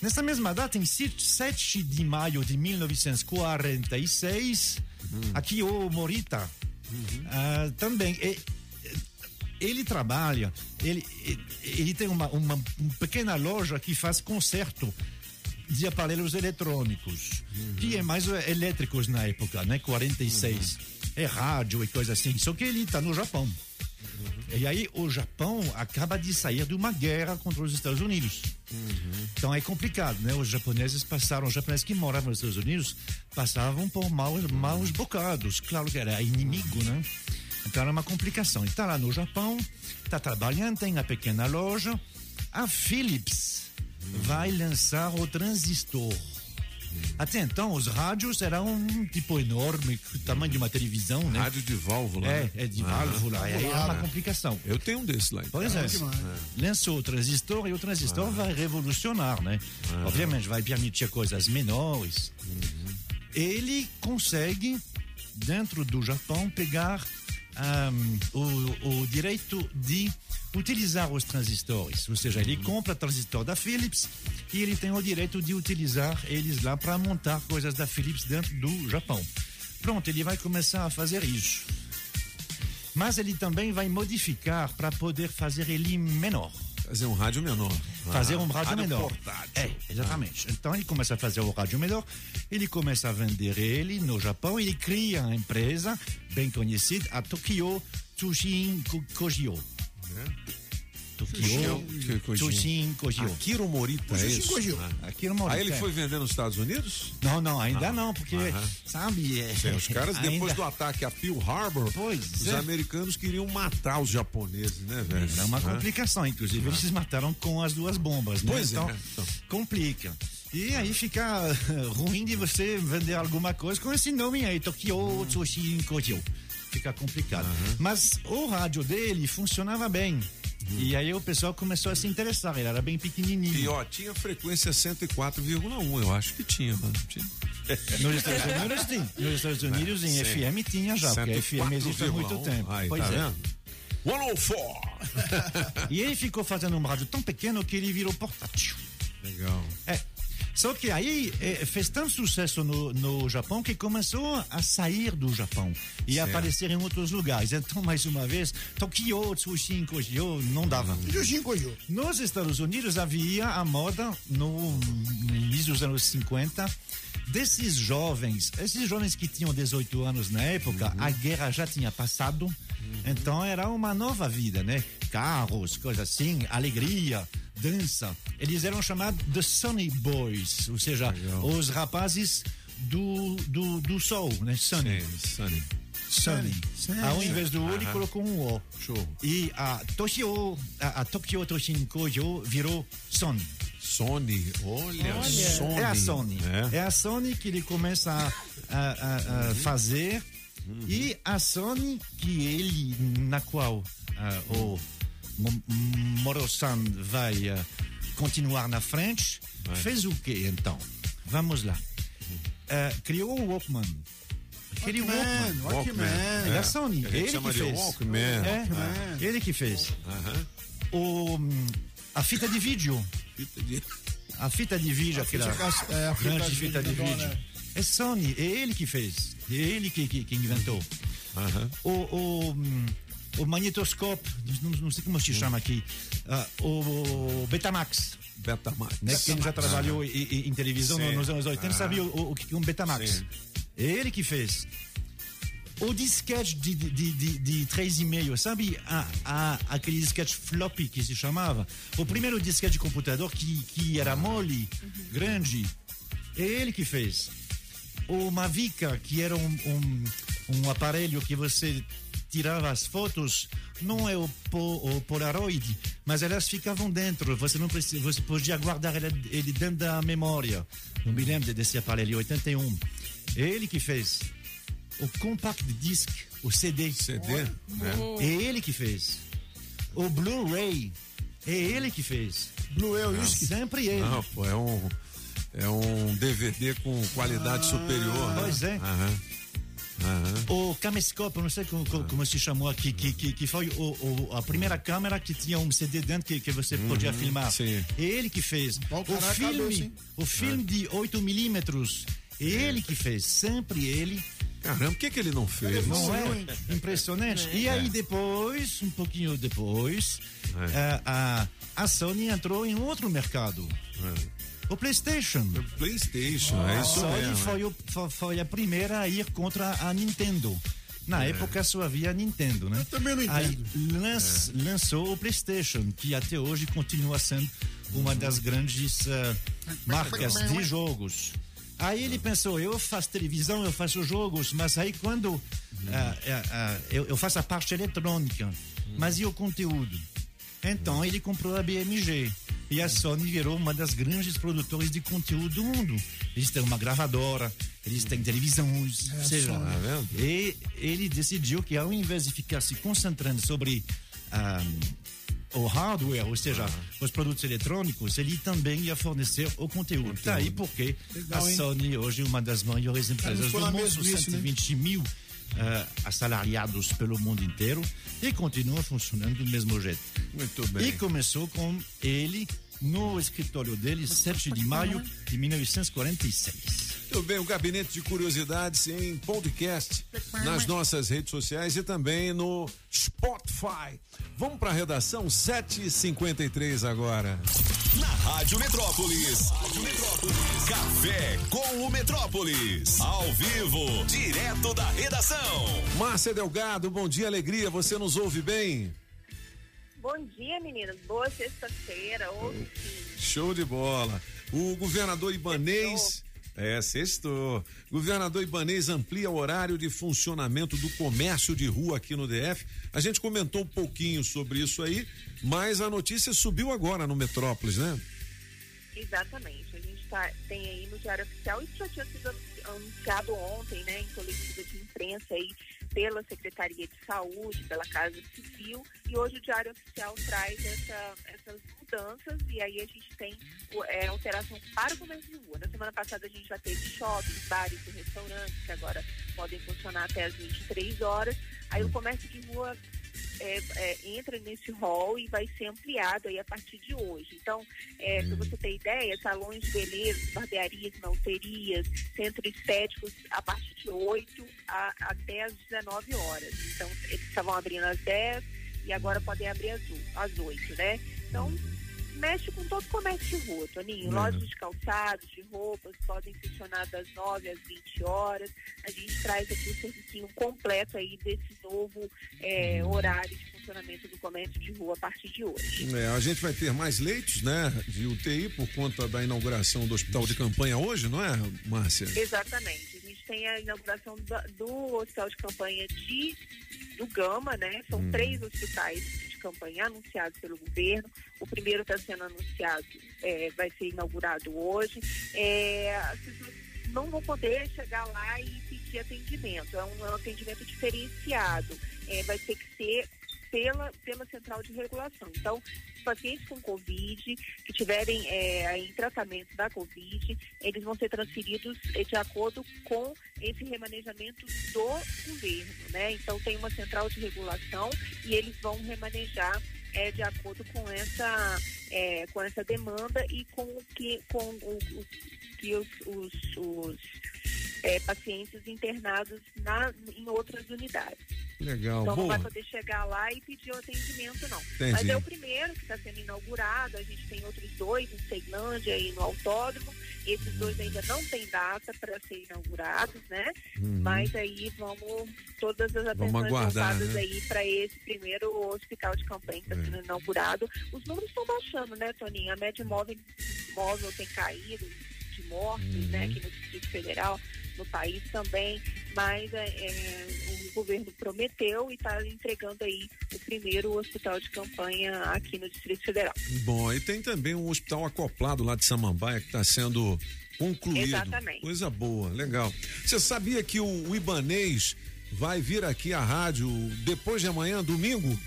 Nessa mesma data, em 7 de maio de 1946, Uhum. aqui o Morita ah, também. e- ele trabalha, ele, ele tem uma, uma, uma pequena loja que faz conserto de aparelhos eletrônicos, Uhum. que é mais elétricos na época, né? 46. É rádio e coisa assim. Só que ele está no Japão. Uhum. E aí o Japão acaba de sair de uma guerra contra os Estados Unidos. Então é complicado, né? Os japoneses passaram, os japoneses que moravam nos Estados Unidos passavam por maus, maus bocados. Claro que era inimigo, né? Então era uma complicação. Ele está lá no Japão, está trabalhando, tem a pequena loja A Philips vai lançar o transistor. Até então, os rádios eram um tipo enorme, o tamanho de uma televisão, né? Rádio de válvula. É, né? é de Ah. válvula, aí é uma complicação. Eu tenho um desse lá. em Pois é. casa. Lançou o transistor e o transistor vai revolucionar, né? Obviamente, vai permitir coisas menores. Ele consegue, dentro do Japão, pegar ahm, o, o direito de utilizar os transistores. Ou seja, ele compra transistor da Philips e ele tem o direito de utilizar eles lá para montar coisas da Philips dentro do Japão. Pronto, ele vai começar a fazer isso. Mas ele também vai modificar para poder fazer ele menor. Fazer um rádio menor. Fazer Ah, um rádio, menor. portátil. É, exatamente. Então ele começa a fazer o rádio menor, ele começa a vender ele no Japão, ele cria uma empresa bem conhecida, a Tokyo Tsushin Ko- Kogyo. Tokyo Tsushin Kogyo. Akira Morita, é isso? Kogyo. Ah. Morita, Aí ele é. foi vender nos Estados Unidos? Não, não, ainda Ah. não, porque, sabe... é- Sim, os caras, depois ainda- do ataque a Pearl Harbor, os é. americanos queriam matar os japoneses, né, velho? Era uma complicação, inclusive eles mataram com as duas bombas, né? Pois é, então, então. complica. E aí fica [laughs] ruim de você vender alguma coisa com esse nome aí, Tokyo Tsushin Kogyo. Fica complicado. Mas o rádio dele funcionava bem. E aí o pessoal começou a se interessar, ele era bem pequenininho. E ó, tinha frequência 104,1, eu acho que tinha, mano. Tinha. Nos Estados Unidos tem. Nos Estados Unidos em. FM tinha já, porque FM existe há muito 104,1. tempo. Aí, pois tá é. vendo? 104! [laughs] E ele ficou fazendo um rádio tão pequeno que ele virou portátil. Legal. É. Só que aí eh, fez tanto sucesso no, no Japão que começou a sair do Japão e Certo. aparecer em outros lugares. Então, mais uma vez, Tokyo, Tsushin, Kogyo, não dava. Tsushin, Kogyo. Nos Estados Unidos havia a moda, no início dos anos 50, desses jovens, esses jovens que tinham 18 anos na época, a guerra já tinha passado, então era uma nova vida, né? Carros, coisas assim, alegria, dança. Eles eram chamados de Sunny Boys, ou seja, os rapazes do, do, do sol, né? Sunny. Sunny. Sunny. Sunny. Ao invés do O, ele colocou um O. Show. E a Tokyo, a, a Tokyo Toshin Kojo virou Sony. Sony, olha, Sony. É a Sony. É. É, a Sony que ele começa a, a- a- a fazer. E a Sony que ele, na qual ah, o Mo- Moro-san vai ah, continuar na frente, Vai. fez o que então? Vamos lá. Ah, criou o Walkman. Aquele Walkman, Walkman. Walkman. É da. Sony. A Ele que de. Walkman. É, Walkman. ele que fez. O, hum, a fita de vídeo. A fita de vídeo, A fita aquela cas- é, a fita grande de fita de vídeo, vídeo. né? É Sony, é ele que fez. É ele que, que, que inventou. O, o, hum, o magnetoscópio, não, não sei como se chama aqui, ah, o, o Betamax. Betamax. Né? Quem já trabalhou em, em- em televisão Sim. nos anos 80 Ah. sabia o, o que é um Betamax. Sim. É ele que fez. O disquete de, de, de, de, de 3,5, sabe a, a, aquele disquete floppy que se chamava? O primeiro disquete de computador que, que era mole, grande, é ele que fez. O Mavica, que era um, um, um aparelho que você tirava as fotos, não é o, o Polaroid, mas elas ficavam dentro. Você não precisa, você podia guardar ele, dentro da memória. Não me lembro desse aparelho, 81. É ele que fez. O compact disc, o CD. CD, É né? ele que fez. O Blu-ray, é ele que fez. Blu-ray, Não. Sempre ele. Não, pô, é um, é um DVD com qualidade superior. né? Pois é. Aham. Aham. O camescope, não sei como, como- como se chamou aqui, que, que, que foi o, o- a primeira câmera que tinha um CD dentro que, que você podia filmar. sim. É ele que fez. O cara é filme, o filme de 8 milímetros, é ele que fez. Sempre ele. Caramba, o que, que ele não fez? Não é impressionante? E aí depois, um pouquinho depois, É. a, a, a Sony entrou em outro mercado. O PlayStation. PlayStation, é isso Sony mesmo. foi, o- fo- foi a primeira a ir contra a Nintendo. Na É. época só havia a Nintendo, né? Eu também não Aí entendo. lanç- É. lançou o PlayStation, que até hoje continua sendo uma das grandes eh, marcas de jogos. Aí ele pensou, eu faço televisão, eu faço jogos, mas aí quando ah, ah, eu, eu faço a parte eletrônica, mas e o conteúdo? Então ele comprou a BMG. E a Sony virou uma das grandes produtoras de conteúdo do mundo. Eles têm uma gravadora, eles têm televisão, ou seja, Sony. Tá e ele decidiu que ao invés de ficar se concentrando sobre ah, o hardware, ou seja, os produtos eletrônicos, ele também ia fornecer o conteúdo. Tá aí porque Legal, a hein? Sony hoje é uma das maiores empresas do mundo, mesmo isso, né? 120 mil ah, assalariados pelo mundo inteiro e continua funcionando do mesmo jeito. Muito bem. E começou com ele no escritório dele, 7 de maio de 1946. Muito bem, o Gabinete de Curiosidades em podcast nas nossas redes sociais e também no Spotify. Vamos para a redação 7h53 agora. Na Rádio Metrópolis. Rádio Metrópolis. Café com o Metrópolis. Ao vivo, direto da redação. Márcia Delgado, bom dia, alegria. Você nos ouve bem? Bom dia, meninas. Boa sexta-feira. Sim. Show de bola. O governador Ibanês. É, sextou. Governador Ibanês amplia o horário de funcionamento do comércio de rua aqui no DF. A gente comentou um pouquinho sobre isso aí, mas a notícia subiu agora no Metrópolis, né? Exatamente. A gente tá, tem aí no Diário Oficial, isso já tinha sido anunciado ontem, né, em coletiva de imprensa aí pela Secretaria de Saúde, pela Casa Civil, e hoje o Diário Oficial traz essa, essas mudanças e aí a gente tem é, alteração para o comércio de rua. Na semana passada a gente já teve shoppings, bares e restaurantes que agora podem funcionar até às 23 horas. Aí o comércio de rua é, é, entra nesse rol e vai ser ampliado aí a partir de hoje. Então, é, para você ter ideia, salões de beleza, barbearias, malterias, centros estéticos a partir de 8 a- até às 19 horas. Então, eles estavam abrindo às 10 e agora podem abrir às, o- às 8, né? Então, mexe com todo o comércio de rua, Toninho. É. Lojas de calçados, de roupas, podem funcionar das 9 às 20 horas. A gente traz aqui o serviço completo aí desse novo é, horário de funcionamento do comércio de rua a partir de hoje. É, a gente vai ter mais leitos, né, de UTI por conta da inauguração do hospital de campanha hoje, não é, Márcia? Exatamente. A gente tem a inauguração da- do hospital de campanha de, do Gama, né? São Hum. três hospitais campanha anunciados pelo governo. O primeiro está sendo anunciado, é, vai ser inaugurado hoje. É, as pessoas não vão poder chegar lá e pedir atendimento. É um, um atendimento diferenciado. É, vai ter que ser pela, pela central de regulação. Então, pacientes com Covid, que tiverem é, em tratamento da Covid, eles vão ser transferidos eh, de acordo com esse remanejamento do governo, né? Então, tem uma central de regulação e eles vão remanejar é, de acordo com essa, é, com essa demanda e com o que, com o, o que os, os, os, é, pacientes internados na, em outras unidades. Legal, Então não boa. vai poder chegar lá e pedir o atendimento, não. Entendi. Mas é o primeiro que está sendo inaugurado, a gente tem outros dois em Ceilândia e no Autódromo. Esses dois ainda não têm data para ser inaugurados, né? Uhum. Mas aí vamos, todas as Vamos atenções aguardar, voltadas né? aí para esse primeiro hospital de campanha que está É. sendo inaugurado. Os números estão baixando, né, Toninho? A média móvel, móvel tem caído de mortes, né, Uhum. aqui no Distrito Federal, no país também, mas é, é, o governo prometeu e está entregando aí o primeiro hospital de campanha aqui no Distrito Federal. Bom, e tem também um hospital acoplado lá de Samambaia que está sendo concluído. Exatamente. Coisa boa, legal. Você sabia que o, o Ibanês vai vir aqui à rádio depois de amanhã, domingo?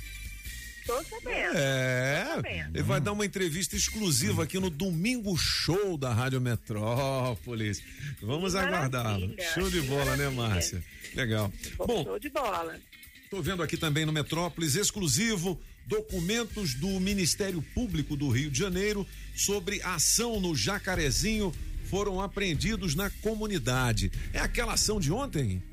Estou sabendo. É, tô sabendo. ele vai dar uma entrevista exclusiva aqui no Domingo Show da Rádio Metrópolis. Vamos maravilha, Show de bola, né, maravilha. Márcia? Legal. Bom, Show de bola. Estou vendo aqui também no Metrópolis exclusivo documentos do Ministério Público do Rio de Janeiro sobre ação no Jacarezinho foram apreendidos na comunidade. É aquela ação de ontem?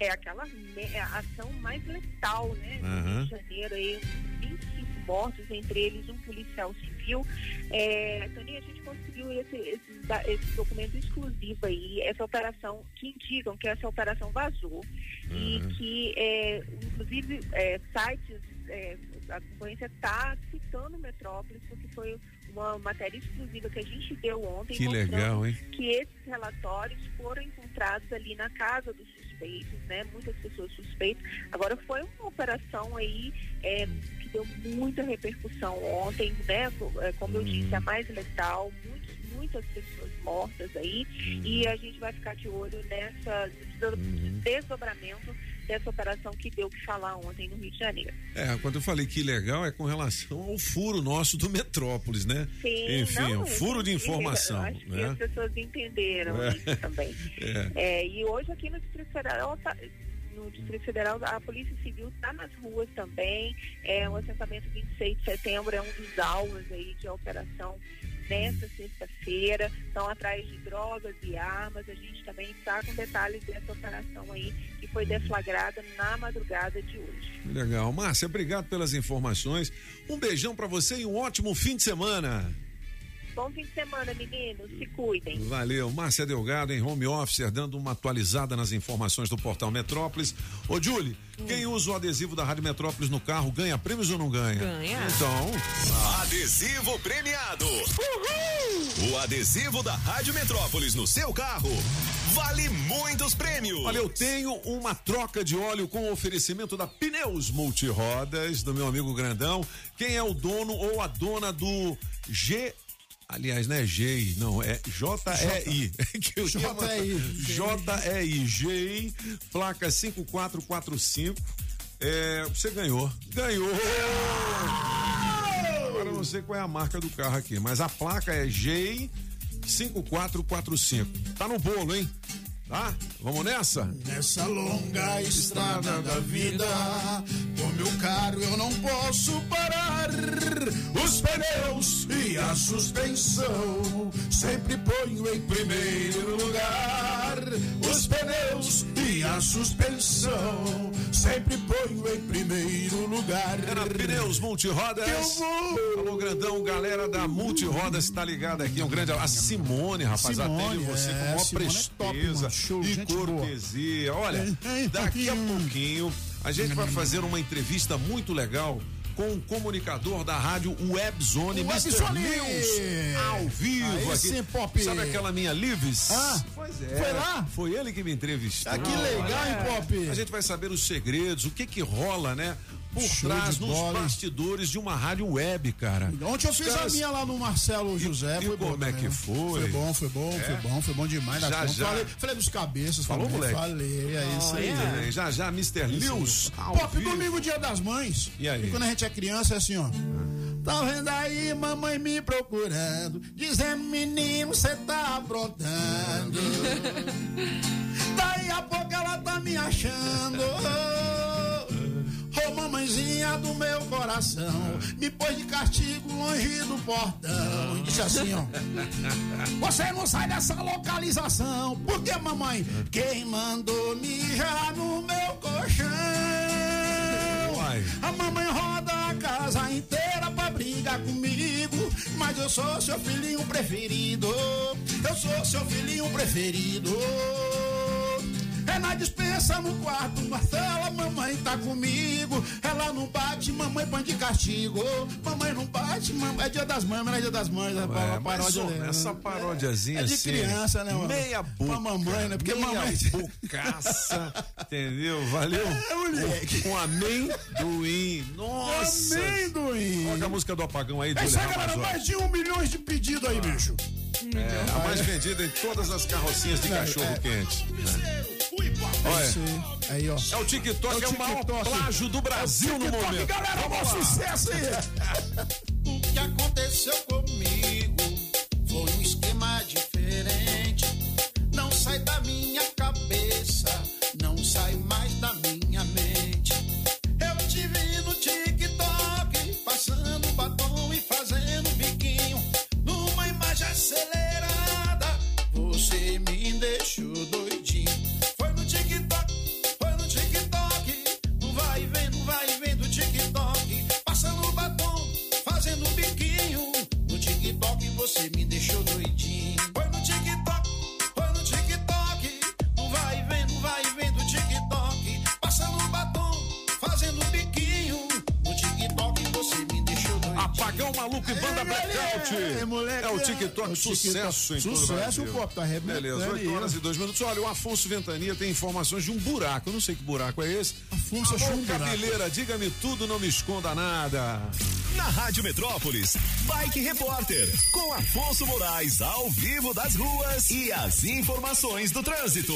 É aquela é a ação mais letal, né? No Aham. Rio de Janeiro, aí, 25 mortos, entre eles um policial civil. É, Toninho, a gente conseguiu esse, esse, esse documento exclusivo aí, essa operação, que indicam que essa operação vazou e Uhum. que, é, inclusive, é, sites, é, a concorrência está citando Metrópolis porque foi uma matéria exclusiva que a gente deu ontem. Que legal, hein? Que esses relatórios foram encontrados ali na casa dos suspeitos, né? Muitas pessoas suspeitas. Agora foi uma operação aí é, que deu muita repercussão ontem, né? É, Como eu disse, a mais letal, muitos, muitas pessoas mortas aí. E a gente vai ficar de olho nessa desdobramento dessa operação que deu que falar ontem no Rio de Janeiro. É, quando eu falei que legal é com relação ao furo nosso do Metrópolis, né? Sim, Enfim, não, um furo de eu informação, Acho que né? as pessoas entenderam É. isso também. [laughs] É. É, e hoje aqui no Distrito Federal, tá- no Distrito Federal, a Polícia Civil está nas ruas também. É, o assentamento 26 de setembro é um dos alvos aí de operação nesta sexta-feira. Estão atrás de drogas e armas. A gente também está com detalhes dessa operação aí que foi deflagrada na madrugada de hoje. Legal. Márcia, obrigado pelas informações. Um beijão pra você e um ótimo fim de semana. Bom fim de semana, meninos. Se cuidem. Valeu. Márcia Delgado em home office, dando uma atualizada nas informações do portal Metrópolis. Ô, Julie, quem usa o adesivo da Rádio Metrópolis no carro ganha prêmios ou não ganha? Ganha. Então, Adesivo premiado. O adesivo da Rádio Metrópolis no seu carro vale muitos prêmios. Olha, eu tenho uma troca de óleo com oferecimento da Pneus Multirodas, do meu amigo Grandão. Quem é o dono ou a dona do G. Aliás, não é GI, não, é J-E-I. J-E-I, GI, placa 5445. É, você ganhou. Ganhou! Agora eu não sei qual é a marca do carro aqui, mas a placa é GI 5445. Tá no bolo, hein? Tá? Vamos nessa? Nessa longa estrada da vida, com meu caro eu não posso parar. Os pneus e a suspensão sempre ponho em primeiro lugar. Os pneus e a suspensão sempre ponho em primeiro lugar. Era Pneus Multirodas. Eu vou. Alô, grandão, galera da Multirodas tá ligada aqui. Um grande. A Simone, rapaz, Simone, atende você é, com a maior Simone é top, presteza mano. Show, e gente boa. cortesia. Olha, daqui a pouquinho a gente vai fazer uma entrevista muito legal com o comunicador da rádio Webzone, Mr. Webzone! News, ao vivo Aí aqui. sim, Pop. Sabe aquela minha Lives? Ah, pois é. foi lá? Foi ele que me entrevistou. Ah, que legal, hein, Pop? A gente vai saber os segredos, o que que rola, né? Por Show trás, nos bola, bastidores de uma rádio web, cara. Ontem eu Os fiz caras- a minha lá no Marcelo José. e foi bom como é que né? foi? Foi bom, foi bom, É? foi bom, foi bom demais. Já, já. Falei, falei dos cabeças. Falou, também, moleque? Falei, é isso aí. Olha, Já, já, Mr. Lewis. ao Pop, domingo, dia das mães. E aí? quando a gente é criança, é assim, ó. Tá vendo aí, mamãe me procurando, dizendo, menino, cê tá aprontando. [laughs] Daí a pouco ela tá me achando. Ô, mamãezinha do meu coração, me pôs de castigo longe do portão. E disse assim, ó. Você não sai dessa localização. Por que, mamãe? Quem mandou mijar no meu colchão? A mamãe roda a casa inteira pra brigar comigo. Mas eu sou seu filhinho preferido. Eu sou seu filhinho preferido. É na dispensa, no quarto, Marcela, mamãe tá comigo. Ela não bate, mamãe põe de castigo. Mamãe não bate, mamãe. É dia das mães, mas não é dia das mães. É, É, paródia dela. essa parodiazinha É de assim, criança, né, mano? Meia boca. Pra mamãe, né? Porque meia mamãe- bocaça, [laughs] entendeu? Valeu? É, moleque. Com amendoim. Nossa. Amendoim. Coloca a música do apagão aí, É do isso aí, galera. Mais de um milhão de pedidos aí, bicho. É, a mais vendida em todas as carrocinhas de É, cachorro é. quente. Olha. Aí, ó. É o TikTok, é o, maior TikTok. plágio do Brasil É o no TikTok, momento. galera, maior lá. sucesso aí. [laughs] O que aconteceu comigo Maluco e Banda Blackout. É, moleque, É o é, TikTok é o sucesso TikTok. em todo o Sucesso, Brasil. pô, tá arrebentando Beleza, 8 aí, horas e 2 minutos. Olha, o Afonso Ventania tem informações de um buraco. Eu não sei que buraco é esse. Afonso achou um buraco. cabeleira, diga-me tudo, não me esconda nada. Na Rádio Metrópolis, Bike Repórter, com Afonso Moraes ao vivo das ruas e as informações do trânsito.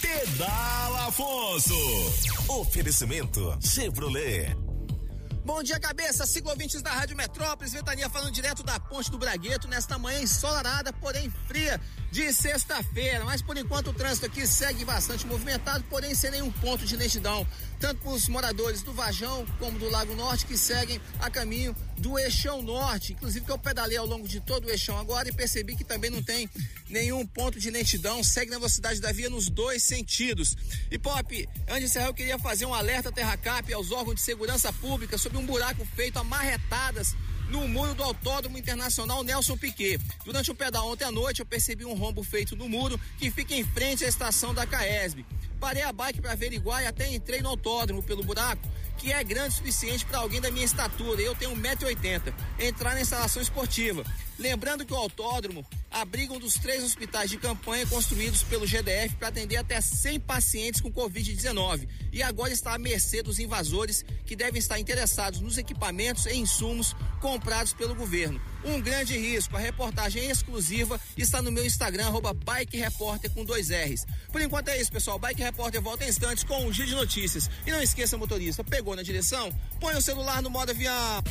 Pedala Afonso. Oferecimento Chevrolet. Bom dia, cabeça. Ciclovintes da Rádio Metrópolis. Ventania falando direto da Ponte do Bragueto nesta manhã ensolarada, porém fria de sexta-feira. Mas por enquanto o trânsito aqui segue bastante movimentado, porém sem nenhum ponto de lentidão. Tanto para os moradores do Vajão como do Lago Norte que seguem a caminho do Eixão Norte. Inclusive que eu pedalei ao longo de todo o Eixão agora e percebi que também não tem nenhum ponto de lentidão. Segue na velocidade da via nos dois sentidos. E Pop, antes de encerrar, eu queria fazer um alerta Terracap aos órgãos de segurança pública sobre um buraco feito a marretadas no muro do Autódromo Internacional Nelson Piquet. Durante o pedal ontem à noite, eu percebi um rombo feito no muro que fica em frente à estação da Caesb. Parei a bike para averiguar e até entrei no autódromo pelo buraco, que é grande o suficiente para alguém da minha estatura. Eu tenho 1,80m. Entrar na instalação esportiva. Lembrando que o autódromo abriga um dos três hospitais de campanha construídos pelo GDF para atender até 100 pacientes com Covid-19 e agora está à mercê dos invasores que devem estar interessados nos equipamentos e insumos comprados pelo governo. Um grande risco. A reportagem exclusiva está no meu Instagram, arroba Bike Repórter com dois R's. Por enquanto é isso, pessoal. Bike Repórter volta em instantes com o giro de notícias. E não esqueça, motorista, pegou na direção? Põe o celular no modo avião.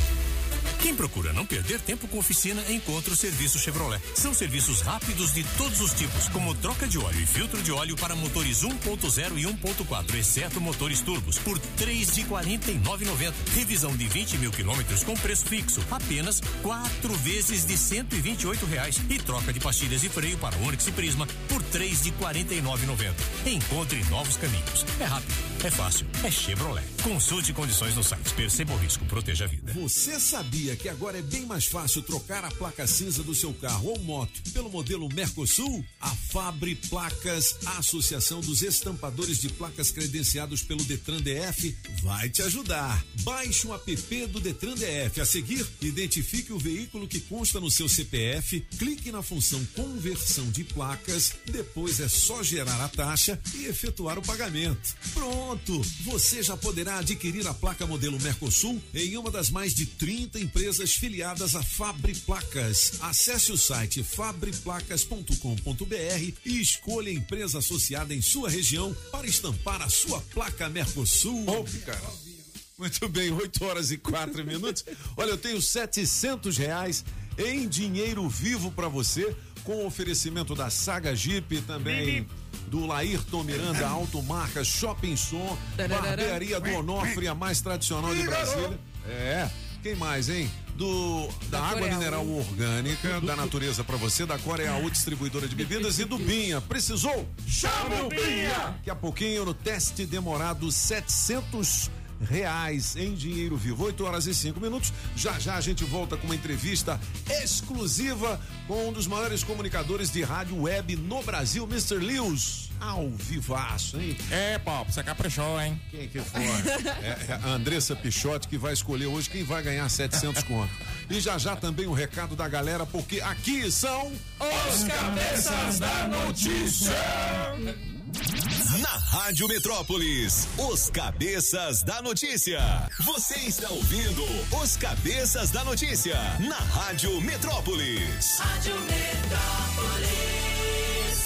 Quem procura não perder tempo com oficina, encontra o serviço Chevrolet. São serviços rápidos de todos os tipos, como troca de óleo e filtro de óleo para motores 1.0 e 1.4, exceto motores turbos, por três de 49,90. Revisão de 20 mil quilômetros com preço fixo, apenas quatro vezes de 128 reais. E troca de pastilhas e freio para Onix e Prisma por três de 49,90. Encontre novos caminhos. É rápido, é fácil, é Chevrolet. Consulte condições no site. Perceba o risco, proteja a vida. Você sabia que agora é bem mais fácil trocar a placa cinza do seu carro ou moto pelo modelo Mercosul? A Fabre Placas, a Associação dos Estampadores de Placas credenciados pelo Detran DF, vai te ajudar. Baixe um app do Detran DF. A seguir, identifique o veículo que consta no seu CPF, clique na função conversão de placas, depois é só gerar a taxa e efetuar o pagamento. Pronto! Você já poderá adquirir a placa modelo Mercosul em uma das mais de 30 empresas filiadas à Fabre Placas. Acesse o site fabreplacas.com.br e escolha a empresa associada em sua região para estampar a sua placa Mercosul. cara. Muito bem, 8 horas e 4 minutos. Olha, eu tenho 700 reais em dinheiro vivo para você, com oferecimento da Saga Jeep também. Do Laírton Miranda, Automarca, Shopping Som, Barbearia do Onofre, a mais tradicional de Brasília. É. Quem mais, hein? Do da, água Coreal. mineral orgânica, da natureza para você, da Coreal distribuidora de bebidas e do Binha. Precisou? Chama o Binha! Daqui a pouquinho no teste demorado 700 reais em dinheiro vivo. 8 horas e 5 minutos. Já já a gente volta com uma entrevista exclusiva com um dos maiores comunicadores de rádio web no Brasil, Mr. Lewis. Ao vivaço, hein? É, Pop, você caprichou, hein? Quem que for? É, é a Andressa Pichotti que vai escolher hoje quem vai ganhar 700 conto. E já já também o recado da galera, porque aqui são Os Cabeças da Notícia. Na Rádio Metrópolis, os cabeças da notícia. Você está ouvindo os cabeças da notícia na Rádio Metrópolis. Rádio Metrópolis.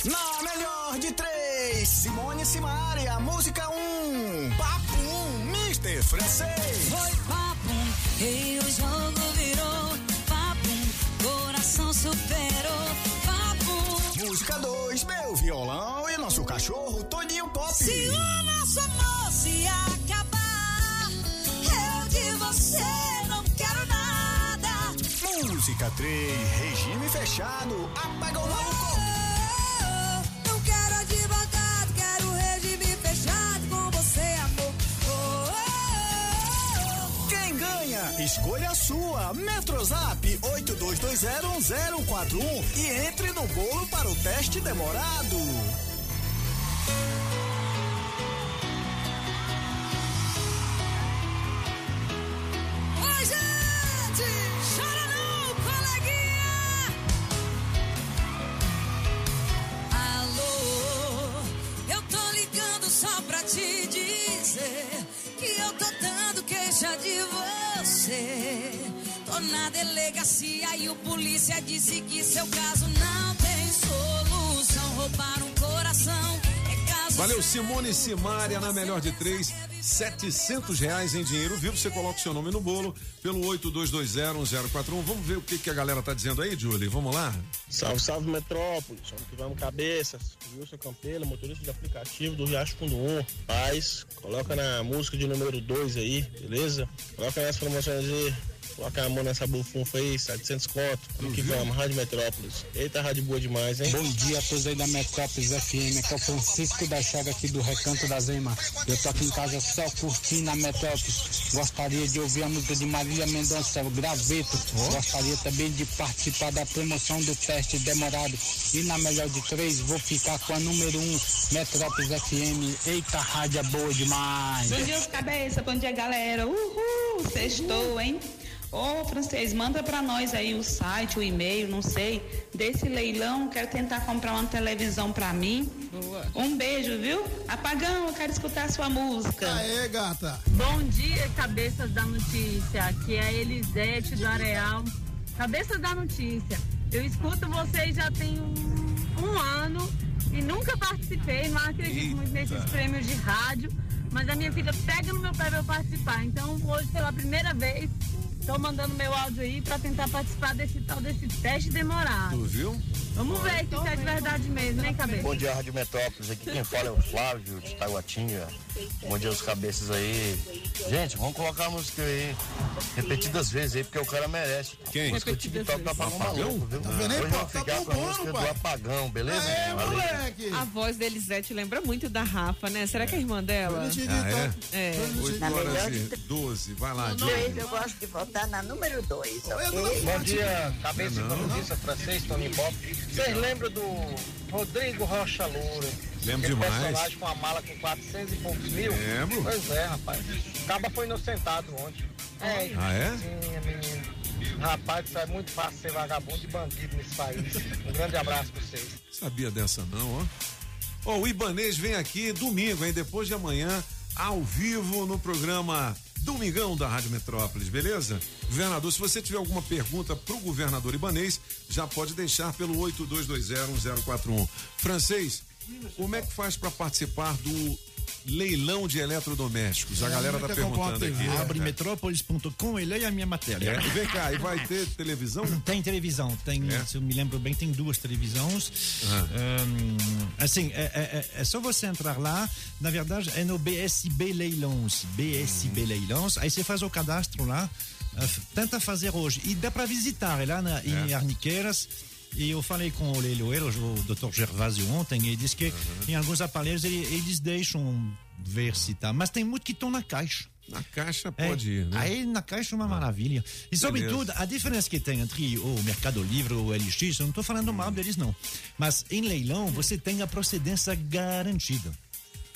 Na melhor de três, Simone e Simari, a música um. Papo um, Mister Francês. Foi papum, e o jogo virou papum, coração superou papum. Música 2, meu violão e nosso cachorro Toninho Pop. Se o nosso amor se acabar, eu de você não quero nada. Música 3, regime fechado, apaga o louco. Não quero advogado, Escolha sua. Metrozap 82201041 e entre no bolo para o teste demorado. Oi, gente! Chora não, coleguinha! Alô, eu tô ligando só pra te dizer que eu tô dando queixa de você. Tô na delegacia e o polícia disse que seu caso não tem solução. Roubar um coração Valeu, Simone Simária, na melhor de três, 700 reais em dinheiro vivo. Você coloca o seu nome no bolo pelo 82201041. Vamos ver o que, que a galera tá dizendo aí, Julie. Vamos lá? Salve, salve Metrópolis, vamos que vamos cabeças. Wilson Campelo, motorista de aplicativo do Riacho Fundo 1. Paz, coloca na música de número 2 aí, beleza? Coloca nas promoções aí. Coloca a mão nessa bufunfa aí, 700 conto. Vamos que vamos, Rádio Metrópolis. Eita, rádio boa demais, hein? Bom dia a todos aí da Metrópolis FM, aqui é o Francisco da Chaga aqui do Recanto da Zema. Eu tô aqui em casa só curtindo a Metrópolis. Gostaria de ouvir a música de Marília Mendonça, o Graveto. Gostaria também de participar da promoção do teste demorado. E na melhor de três, vou ficar com a número um, Metrópolis FM. Eita, rádio é boa demais. Bom dia, os cabeça. Bom dia, galera. Uhul, sextou, hein? Ô, francês, manda pra nós aí o site, o e-mail, não sei, desse leilão. Quero tentar comprar uma televisão pra mim. Um beijo, viu? Apagão, eu quero escutar a sua música. Aê, gata. Bom dia, cabeças da notícia. Aqui é a Elisete do Areal. Cabeças da notícia. Eu escuto vocês já tem um, um ano e nunca participei, não acredito muito nesses prêmios de rádio. Mas a minha filha pega no meu pé pra eu participar. Então hoje pela primeira vez Tô mandando meu áudio aí pra tentar participar desse tal desse teste demorado. Tu viu? Vamos ver se isso é de verdade mesmo, né, cabeça? Bom dia, Rádio Metrópolis. Aqui quem fala é o Flávio de Taguatinga. Bom dia, os cabeças aí. Gente, vamos colocar a música aí repetidas vezes aí, porque o cara merece. Quem? Música TikTok tá falando maluco, viu? Tá vendo aí, pô? Tá ficar com a música pai. do Apagão, beleza? É, moleque. A voz da Elisete lembra muito da Rafa, né? Será que é irmã dela? Ah, é? É. 8 Na melhor horas e 12. Vai lá, Julie. eu gosto de votar na número 2. Bom dia, cabeça e economista francês, Tony Pop. Vocês lembram do Rodrigo Rocha Loura? Lembro Aquele demais. personagem com a mala com 400 e poucos mil? Lembro. Pois é, rapaz. O Caba foi inocentado ontem. É, Ah, é? Sim, menino. Rapaz, isso é muito fácil ser vagabundo e bandido nesse país. Um grande abraço pra vocês. Sabia dessa não, ó. Ó, o Ibanês vem aqui domingo, hein? Depois de amanhã, ao vivo no programa Domingão da Rádio Metrópolis, beleza? Governador, se você tiver alguma pergunta pro governador Ibanês, já pode deixar pelo 82201041. Francês, como é que faz para participar do leilão de eletrodomésticos? A galera tá perguntando aqui. Abre metrópolis.com e leia a minha matéria. É. Vem cá, e vai ter televisão? Tem televisão, tem, É? se eu me lembro bem, tem duas televisões. Hum, assim, é, é- é- é só você entrar lá. Na verdade, é no BSB Leilões. BSB Leilões. Aí você faz o cadastro lá. eh, tenta fazer hoje. E dá para visitar é lá na, em Arniqueiras. E eu falei com o leiloeiro, o Dr. Gervásio ontem, e ele disse que em alguns aparelhos ele- eles deixam ver se tá. Mas tem muito que estão na caixa. Na caixa É, pode ir, né? Aí na caixa é uma maravilha. E sobretudo, a diferença que tem entre o Mercado Livre e o LX, eu não estou falando mal deles não. Mas em leilão você tem a procedência garantida.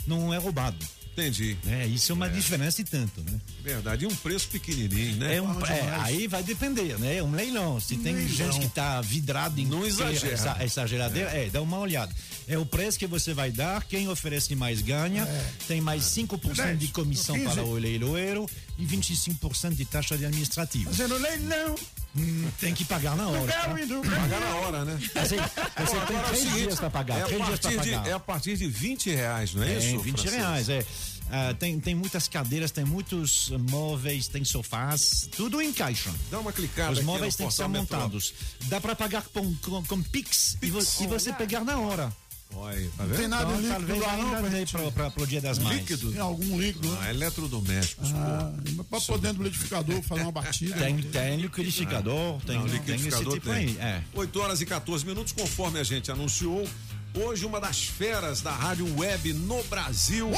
Não é roubado. Entendi. É, isso é uma diferença e tanto, né? Verdade. E um preço pequenininho, né? É um, é, aí vai depender, né? É um leilão. Se tem Leilão. gente que está vidrado em Não exagera. Essa, essa geladeira, é. dá uma olhada. É o preço que você vai dar, quem oferece mais ganha, tem mais 5% de comissão 15. para o leiloeiro e 25% de taxa de administrativa. Fazendo leilão. Hum, tem que pagar na hora. Tá? Pagar na hora, né? Assim, você Bom, tem agora é três seguinte, dias para pagar. É a, três dias para partir de, pagar. é a partir de 20 reais, não é, É, isso? 20 Francisco? reais, é. Ah, tem, tem muitas cadeiras, tem muitos móveis, tem sofás, tudo em caixa. Dá uma clicada Os móveis têm que ser montados. Dá para pagar com, com, com Pix, E, vo- e você pegar na hora. Olha, tá vendo? Tem nada Então, líquido talvez lá não, pra gente- pra- pra- pro Dia das Mães. Líquido? Tem algum líquido, né? Ah, eletrodomésticos, Ah, pô. pra pôr dentro do liquidificador, fazer uma batida. Tem, tem liquidificador, tem, Não, tem liquidificador esse tipo tem. aí. É. 8 horas e 14 minutos, conforme a gente anunciou. Hoje, uma das feras da rádio web no Brasil.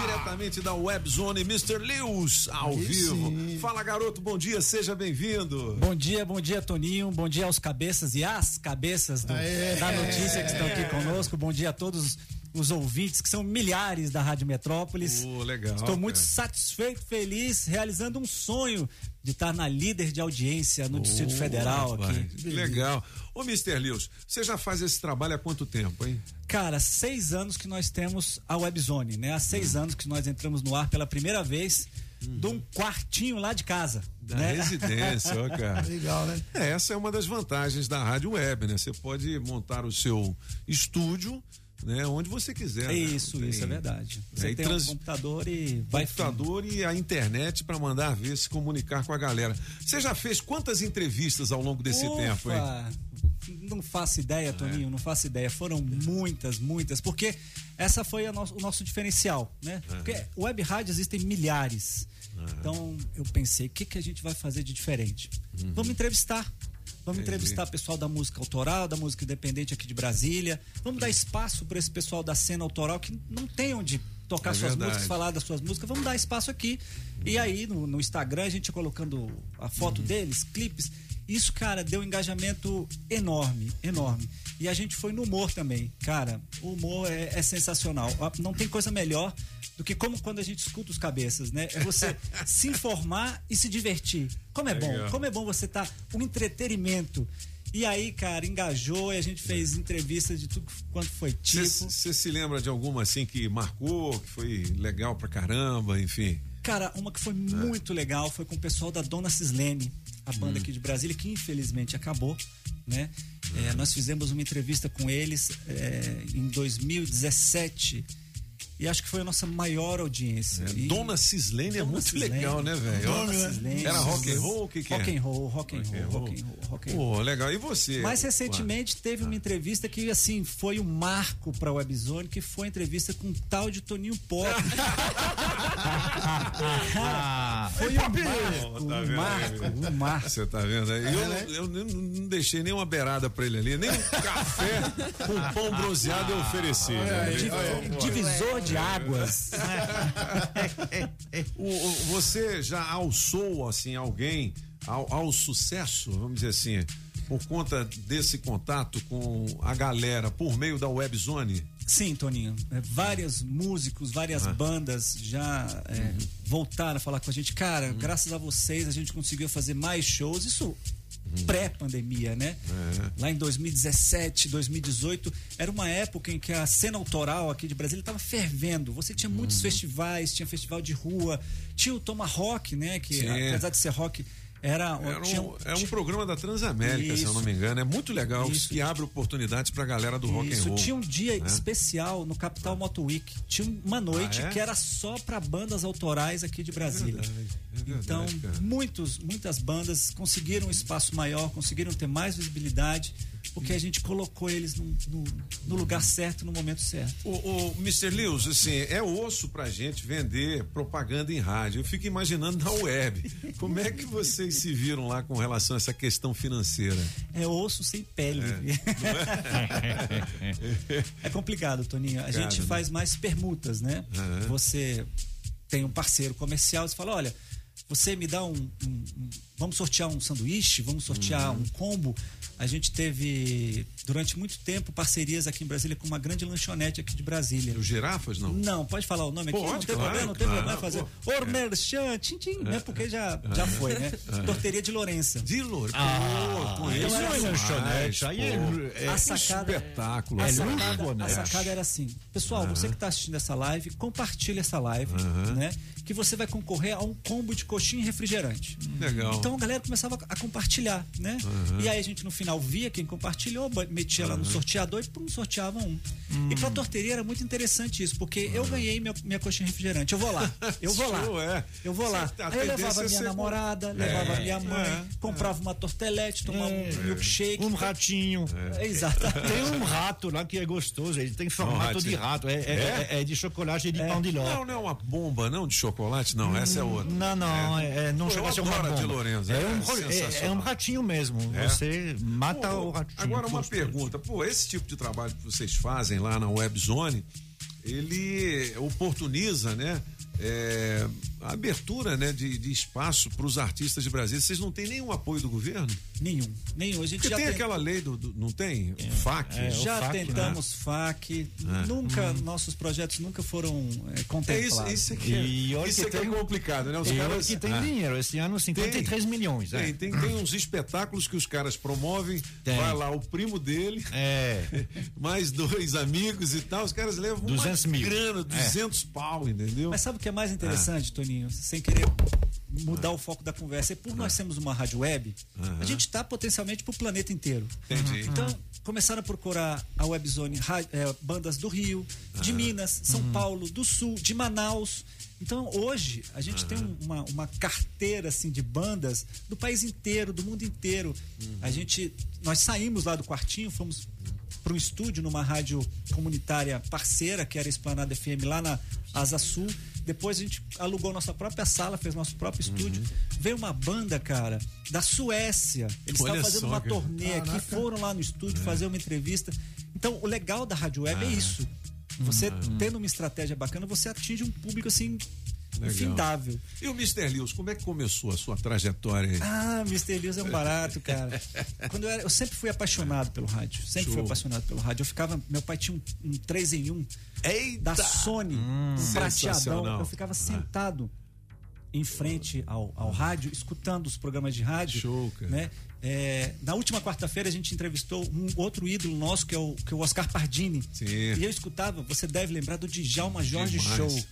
Diretamente da Webzone, Mr. Lewis, ao Aí vivo. sim. Fala, garoto, bom dia, seja bem-vindo. Bom dia, bom dia, Toninho. Bom dia aos cabeças e às cabeças do- da notícia que estão aqui conosco. Bom dia a todos os ouvintes, que são milhares da Rádio Metrópolis. Ô, legal, Estou muito cara. satisfeito, feliz, realizando um sonho de estar na líder de audiência no Distrito Federal Rapaz, aqui. que Legal. Ô, Mr. Lewis, você já faz esse trabalho há quanto tempo, hein? Cara, seis anos que nós temos a Webzone, né? Há seis anos que nós entramos no ar pela primeira vez de um quartinho lá de casa. Da né? residência, ó, cara. [laughs] Legal, né? É, essa é uma das vantagens da rádio web, né? Você pode montar o seu estúdio, né? Onde você quiser. né? Isso, Não isso é tem- verdade. É, Você e tem trans- um computador e vai computador e a internet para mandar ver, se comunicar com a galera. Você já fez quantas entrevistas ao longo desse Ufa, tempo, hein? Não faço ideia, Toninho, não faço ideia. Foram muitas, muitas, porque essa foi nosso- o nosso diferencial, né? Porque web rádio existem milhares. Então eu pensei, o que, que a gente vai fazer de diferente? Vamos entrevistar. Vamos Entendi. entrevistar pessoal da música autoral, da música independente aqui de Brasília. Vamos dar espaço para esse pessoal da cena autoral que não tem onde tocar É suas verdade. músicas, falar das suas músicas. Vamos dar espaço aqui. E aí no, no Instagram a gente colocando a foto Uhum. deles, clipes. Isso, cara, deu um engajamento enorme, enorme. E a gente foi no humor também. Cara, o humor é, é sensacional. Não tem coisa melhor do que como quando a gente escuta os cabeças, né? É você [laughs] se informar e se divertir. Como é bom, como é bom você estar um entretenimento. E aí, cara, engajou e a gente fez entrevistas de tudo quanto foi tipo. Você se lembra de alguma assim que marcou, que foi legal pra caramba, enfim? Cara, uma que foi muito legal foi com o pessoal da Dona Cislene, a banda aqui de Brasília, que infelizmente acabou, né? É, nós fizemos uma entrevista com eles é, em 2017 e acho que foi a nossa maior audiência. E- Dona Cislene é Dona muito Cislene, legal, né, velho? Dona Cislene. Era rock and roll, o que que é? Rock and roll, rock and roll, rock and roll, rock and roll. Pô, legal. E você? Mais recentemente teve uma entrevista que assim foi um marco para Webzone, que foi a entrevista com um tal de Toninho Pop. [laughs] Cara, foi um marco, Tá um marco, um marco. Você tá vendo aí? Eu, né? eu nem- não deixei nenhuma beirada pra ele ali, nem um café com pão bronzeado eu ofereci. né? Di- Divisor de águas. [laughs] O- o- você já alçou assim alguém ao, ao sucesso, vamos dizer assim, por conta desse contato com a galera por meio da Webzone? Sim, Toninho. É, vários músicos, várias Ah. bandas já é, voltaram a falar com a gente. Cara, Uhum. graças a vocês a gente conseguiu fazer mais shows. Isso Uhum. Pré-pandemia, né? É. Lá em 2017, 2018, era uma época em que a cena autoral aqui de Brasília estava fervendo. Você tinha muitos Uhum. festivais, tinha festival de rua, tinha o Tomahawk, né? Que Sim. apesar de ser rock, era, Era tinha- um, é um programa da Transamérica, se eu Isso. não me engano. É muito legal, Isso. que abre oportunidades pra galera do rock and Isso, roll. tinha um dia né? especial no Capital Moto Week. Tinha uma noite Ah, é? que era só para bandas autorais aqui de Brasília. verdade, é verdade, então, cara. muitos, muitas bandas conseguiram um espaço maior, conseguiram ter mais visibilidade, porque a gente colocou eles no, no- no lugar certo, no momento certo. O, o Mr. Lewis, assim, é osso pra gente vender propaganda em rádio. Eu fico imaginando na web. Como é que vocês se viram lá com relação a essa questão financeira? É osso sem pele. É, complicado, Toninho. A Complicado, gente né? faz mais permutas, né? Aham. Você tem um parceiro comercial, você fala, olha, você me dá um, um- um- vamos sortear um sanduíche, vamos sortear Uhum. um combo. A gente teve durante muito tempo parcerias aqui em Brasília com uma grande lanchonete aqui de Brasília. Os girafas, não? Não, pode falar o nome aqui, Pode, não tem claro, problema, não tem claro, problema fazer. Ormerchan, tchim, tchim, né? Porque já, já foi, né? Torteria de Lourença. De Lourença. Ah, Pô, então era demais, lanchonete, pô. é- a sacada, espetáculo. A É sacada, né? a sacada era assim, pessoal, você que está assistindo essa live, compartilha essa live, né? Que você vai concorrer a um combo de coxinha e refrigerante. Legal. Então a galera começava a compartilhar, né? Uhum. E aí a gente no final via quem compartilhou, metia lá no Uhum. sorteador e pum, sorteava um. E pra torteria era muito interessante isso, porque eu ganhei minha, minha coxinha refrigerante. Eu vou lá, [laughs] eu vou lá. É. Eu vou lá. A Aí eu tendência levava é minha namorada, levava É, minha mãe, é, comprava uma tortelete, tomava um milkshake. Um ratinho. É, exatamente. Tem um rato lá que é gostoso, ele tem formato de rato. É, é- É? é- é de chocolate e de pão de ló. Não, não é uma bomba, não, de chocolate, não. Essa é outra. Não, não, é, é- não chega a ser uma bomba. Lourenço, é, é um, é- é, um ratinho mesmo. É? Você mata Pô, o ratinho. Agora, uma pergunta. Pô, esse tipo de trabalho que vocês fazem lá na Webzone, ele oportuniza, né? É, a abertura né, de, de espaço para os artistas de Brasília. Vocês não têm nenhum apoio do governo? Nenhum, nenhum. A gente Porque já tem tem- aquela lei do. do- não tem? FAC? É, já FAC, tentamos FAC, É. nunca, nossos projetos nunca foram é, É isso, contemplados. isso aqui é, E olha isso que aqui é tem- complicado, né? Os E caras- que tem Ah. dinheiro. Esse ano, 53 milhões. é. Tem, tem, tem uns espetáculos que os caras promovem, Tem. vai lá o primo dele, É. [laughs] mais dois amigos e tal, os caras levam 200 uma mil. grana, 200 pau, entendeu? Mas sabe o que é mais interessante, Ah. Toninho? Toninho, sem querer mudar o foco da conversa. E por nós sermos uma rádio web, Aham. a gente está potencialmente para o planeta inteiro. Entendi. Então, começaram a procurar a Webzone é, bandas do Rio, de Minas, São Paulo, do Sul, de Manaus. Então, hoje, a gente tem um- uma, uma carteira assim, de bandas do país inteiro, do mundo inteiro. A gente, nós saímos lá do quartinho, fomos para um estúdio numa rádio comunitária parceira, que era a Esplanada FM, lá na Asa Sul. Depois a gente alugou nossa própria sala, fez nosso próprio estúdio. Veio uma banda, cara, da Suécia. Eles Olha estavam fazendo só, uma cara. turnê aqui, Caraca. foram lá no estúdio fazer uma entrevista. Então, o legal da rádio web é Ah. isso. Você tendo uma estratégia bacana, você atinge um público assim Legal. infindável. E o Mr. Lewis, como é que começou a sua trajetória aí? Ah, Mr. Lewis é um barato, cara. [laughs] Quando eu, era, eu sempre fui apaixonado pelo rádio. Sempre fui Show. apaixonado pelo rádio. Eu ficava. Meu pai tinha um, um 3 em 1 da Sony, um prateadão. Eu ficava sentado em frente ao, ao rádio, escutando os programas de rádio. Show, cara. Né? É, na última quarta-feira a gente entrevistou um outro ídolo nosso, que é o, que é o Oscar Pardini. Sim. E eu escutava, você deve lembrar do Djalma Jorge Demais. Show.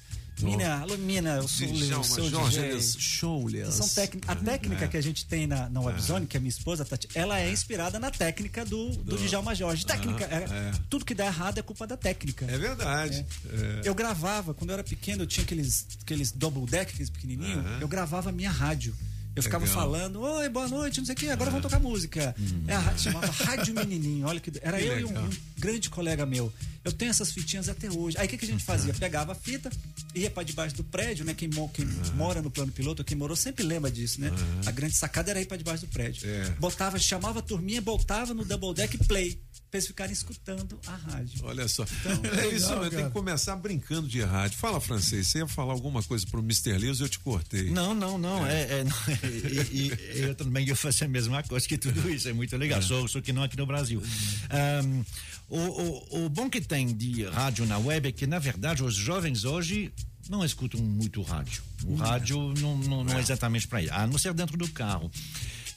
Mina, alô Mina, eu sou Djalma o seu Jorge, showless. São a técnica É. que a gente tem na, na Webzone, que é minha esposa, Tati, ela é inspirada na técnica do, do, Do- Djalma Jorge. Técnica, Ah, é- é. Tudo que dá errado é culpa da técnica. É verdade. É. Eu gravava, quando eu era pequeno, eu tinha aqueles, aqueles double deck, aqueles pequenininhos, eu gravava a minha rádio. Eu ficava Legal. falando, oi, boa noite, não sei o quê, agora vamos tocar música. É a rádio, chamava Rádio Menininho, olha que. Era Que eu e um, um grande colega meu. Eu tenho essas fitinhas até hoje. Aí o que, que a gente fazia? Pegava a fita, ia para debaixo do prédio, né? Quem, quem mora no plano piloto, quem morou, sempre lembra disso, né? A grande sacada era ir para debaixo do prédio. É. Botava, chamava a turminha, botava no double deck play, pra eles ficarem escutando a rádio. Olha só. Então, [laughs] é isso, legal, eu tenho cara. que começar brincando de rádio. Fala, francês, você ia falar alguma coisa pro Mr. Lewis eu te cortei. Não, não, não. É, é, não, [laughs] e, e eu também eu faço a mesma coisa que tudo isso. É muito legal. Só, só que não aqui no Brasil. Um, o, o, o bom que tem de rádio na web é que, na verdade, os jovens hoje não escutam muito rádio. O rádio não, não, não é exatamente para eles, a não ser dentro do carro.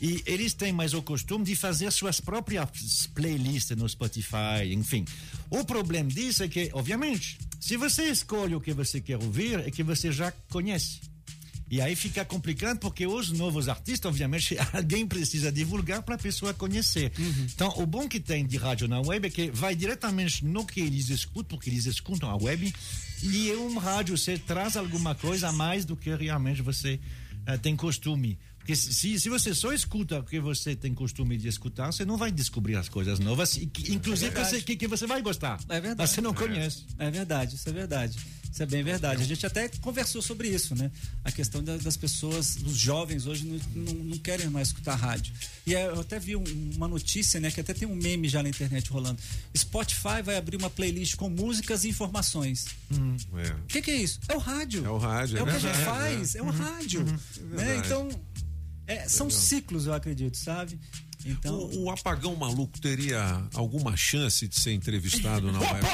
E eles têm mais o costume de fazer suas próprias playlists no Spotify, enfim. O problema disso é que, obviamente, se você escolhe o que você quer ouvir, é que você já conhece. E aí fica complicado porque os novos artistas, obviamente, [laughs] alguém precisa divulgar para a pessoa conhecer. Então, o bom que tem de rádio na web é que vai diretamente no que eles escutam, porque eles escutam a web, e um rádio, você traz alguma coisa a mais do que realmente você eh, tem costume. Porque se, se você só escuta o que você tem costume de escutar, você não vai descobrir as coisas novas, e que, inclusive verdade. você, que, que você vai gostar. É verdade. Mas você não conhece. É verdade, isso é verdade. Isso é bem verdade. A gente até conversou sobre isso, né? A questão da- das pessoas, dos jovens hoje não, não, não querem mais escutar rádio. E é, eu até vi um- uma notícia, né? Que até tem um meme já na internet rolando. Spotify vai abrir uma playlist com músicas e informações. É. O que, que é isso? É o rádio. É o rádio, É, é o que a gente faz, é. é, o rádio. É né? verdade. Então, é, são Legal. ciclos, eu acredito, sabe? Então, O, o apagão maluco teria alguma chance de ser entrevistado na [laughs] web?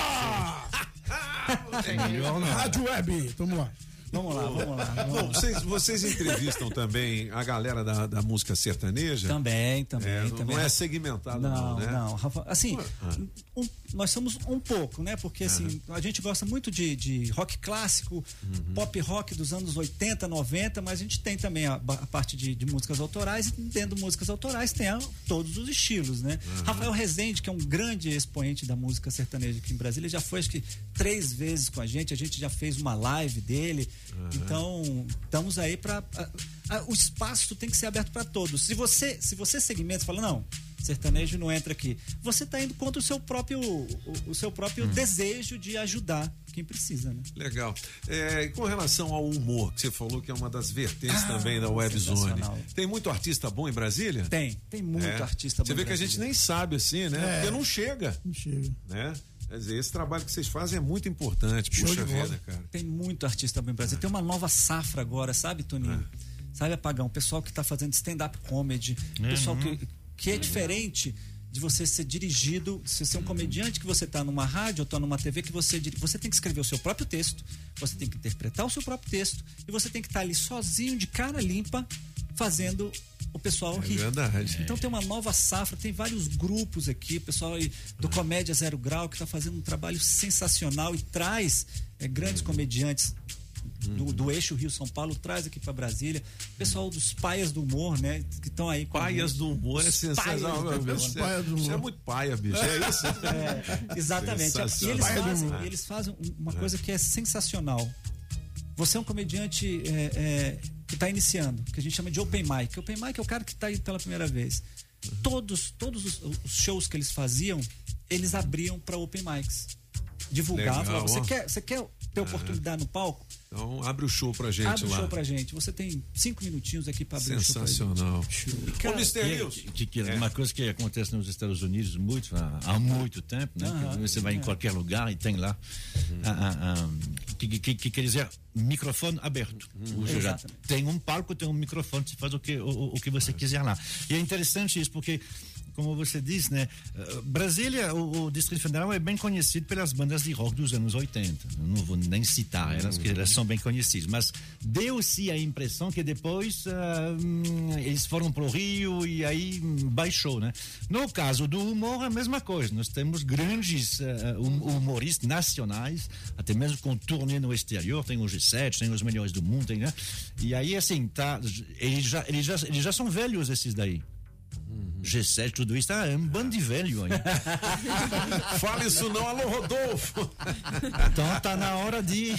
É [laughs] melhor não. Rádio Web, vamos lá. Vamos lá, vamos lá. vamos Bom, lá. vocês, vocês entrevistam também a galera da, da música sertaneja? Também, também, É, não- também. Não é segmentado, não, Não, né? não, Rafa. Assim, Ah. um- nós somos um pouco, né? Porque assim, a gente gosta muito de, de rock clássico, Uhum. pop rock dos anos 80, 90, mas a gente tem também a, a parte de, de músicas autorais e dentro de músicas autorais tem a- todos os estilos, né? Uhum. Rafael Rezende, que é um grande expoente da música sertaneja aqui em Brasília, já foi acho que três vezes com a gente, a gente já fez uma live dele. Uhum. Então, estamos aí para o espaço tem que ser aberto para todos. Se você, se você segmenta, e fala não, sertanejo não entra aqui. Você está indo contra o seu próprio, o, o seu próprio Hum. desejo de ajudar quem precisa, né? Legal. É, e com relação ao humor, que você falou que é uma das vertentes Ah, também da Webzone. Tem muito artista bom em Brasília? Tem, tem muito É. artista Você bom vê em que a gente nem sabe assim, né? É. Porque não chega. Não chega. Né? Quer dizer, esse trabalho que vocês fazem é muito importante. Puxa vida, cara. Tem muito artista bom em Brasília. Tem uma nova safra agora, sabe, Toninho? Sabe, Apagão? O pessoal que está fazendo stand-up comedy, o É, pessoal uhum. que, que é diferente de você ser dirigido, se você é um comediante que você está numa rádio ou está numa TV que você você tem que escrever o seu próprio texto, você tem que interpretar o seu próprio texto e você tem que estar ali sozinho, de cara limpa, fazendo o pessoal É rir. verdade. Então tem uma nova safra, tem vários grupos aqui, o pessoal do Comédia Zero Grau que está fazendo um trabalho sensacional e traz é, grandes comediantes do, do eixo Rio-São Paulo, traz aqui para Brasília. Pessoal dos Paias do Humor, né? Que estão aí. Paias do humor é sensacional. Paias do meu. Humor. Você, você é muito paia, bicho. É isso? É, exatamente. E eles fazem, eles fazem um- uma coisa que é sensacional. Você é um comediante é, é, que está iniciando, que a gente chama de open mic. Open mic é o cara que está aí pela primeira vez. Todos, todos os, os shows que eles faziam, eles abriam para open mics. Legal, você ó. quer, você quer ter oportunidade no palco? Então abre o show pra gente Abre o lá. show pra gente. Você tem cinco minutinhos aqui para abrir Sensacional. o show pra gente. Que- que, que é uma coisa que acontece nos Estados Unidos muito há, há muito tempo, né? Que você vai em é. qualquer lugar e tem lá ah, ah, ah, que, que, que quer dizer microfone aberto. Exatamente. tem um palco, tem um microfone, você faz o que o, o- o que você quiser lá. E é interessante isso porque como você disse, né? eh, Brasília, o, o Distrito Federal é bem conhecido pelas bandas de rock dos anos 80. Eu não vou nem citar elas, porque elas são bem conhecidas. Mas deu-se a impressão que depois hum, eles foram para o Rio e aí hum, baixou, né? No caso do humor, a mesma coisa. Nós temos grandes hum- humoristas nacionais, até mesmo com turnê no exterior. Tem o G7, tem os melhores do mundo, tem, né? E aí, assim, tá, eles, já, eles, já, eles já são velhos, esses daí. G7, tudo isso, tá, é um bando de velho aí. [laughs] Fala isso não, alô Rodolfo. Então tá na hora de.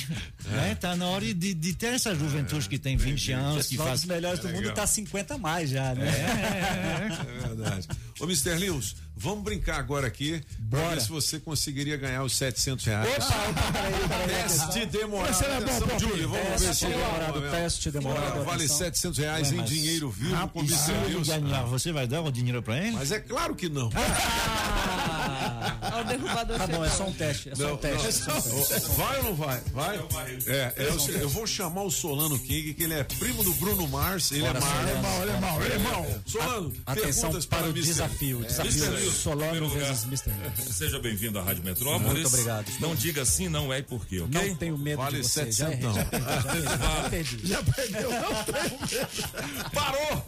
Né, tá na hora de, de ter essa juventude que tem 20 anos, que faz. dos melhores do mundo Legal. tá 50 a mais já, né? É verdade. Ô, Mr. Lewis, vamos brincar agora aqui pra Bora. ver se você conseguiria ganhar os 700 reais. Teste demorado. Esse é bom. Júlio, vamos Teste ver se demorado, teste demorado, Vale atenção. 700 reais em dinheiro vivo com o Mr. ganhar, você vai dar o dinheiro pra ele? Mas é claro que não. Ó, o derrubador Tá bom, é só um teste. É só Não, um teste. não. é só um teste. Vai ou não vai? Vai? É, é, eu, eu vou chamar o Solano King, que ele é primo do Bruno Mars. Ele Bora, é Mars. Solano. Alemão, alemão, alemão. Solano, Atenção perguntas para o desafio. É. Desafio. Solano vezes Mr. Seja bem-vindo à Rádio Metrópolis. Muito obrigado. Não diga sim, não é e por quê, ok? Não tenho medo Vale de você. Já, 700 errei, já, perdi, já perdi. Já perdeu, não tenho [laughs] medo. Parou!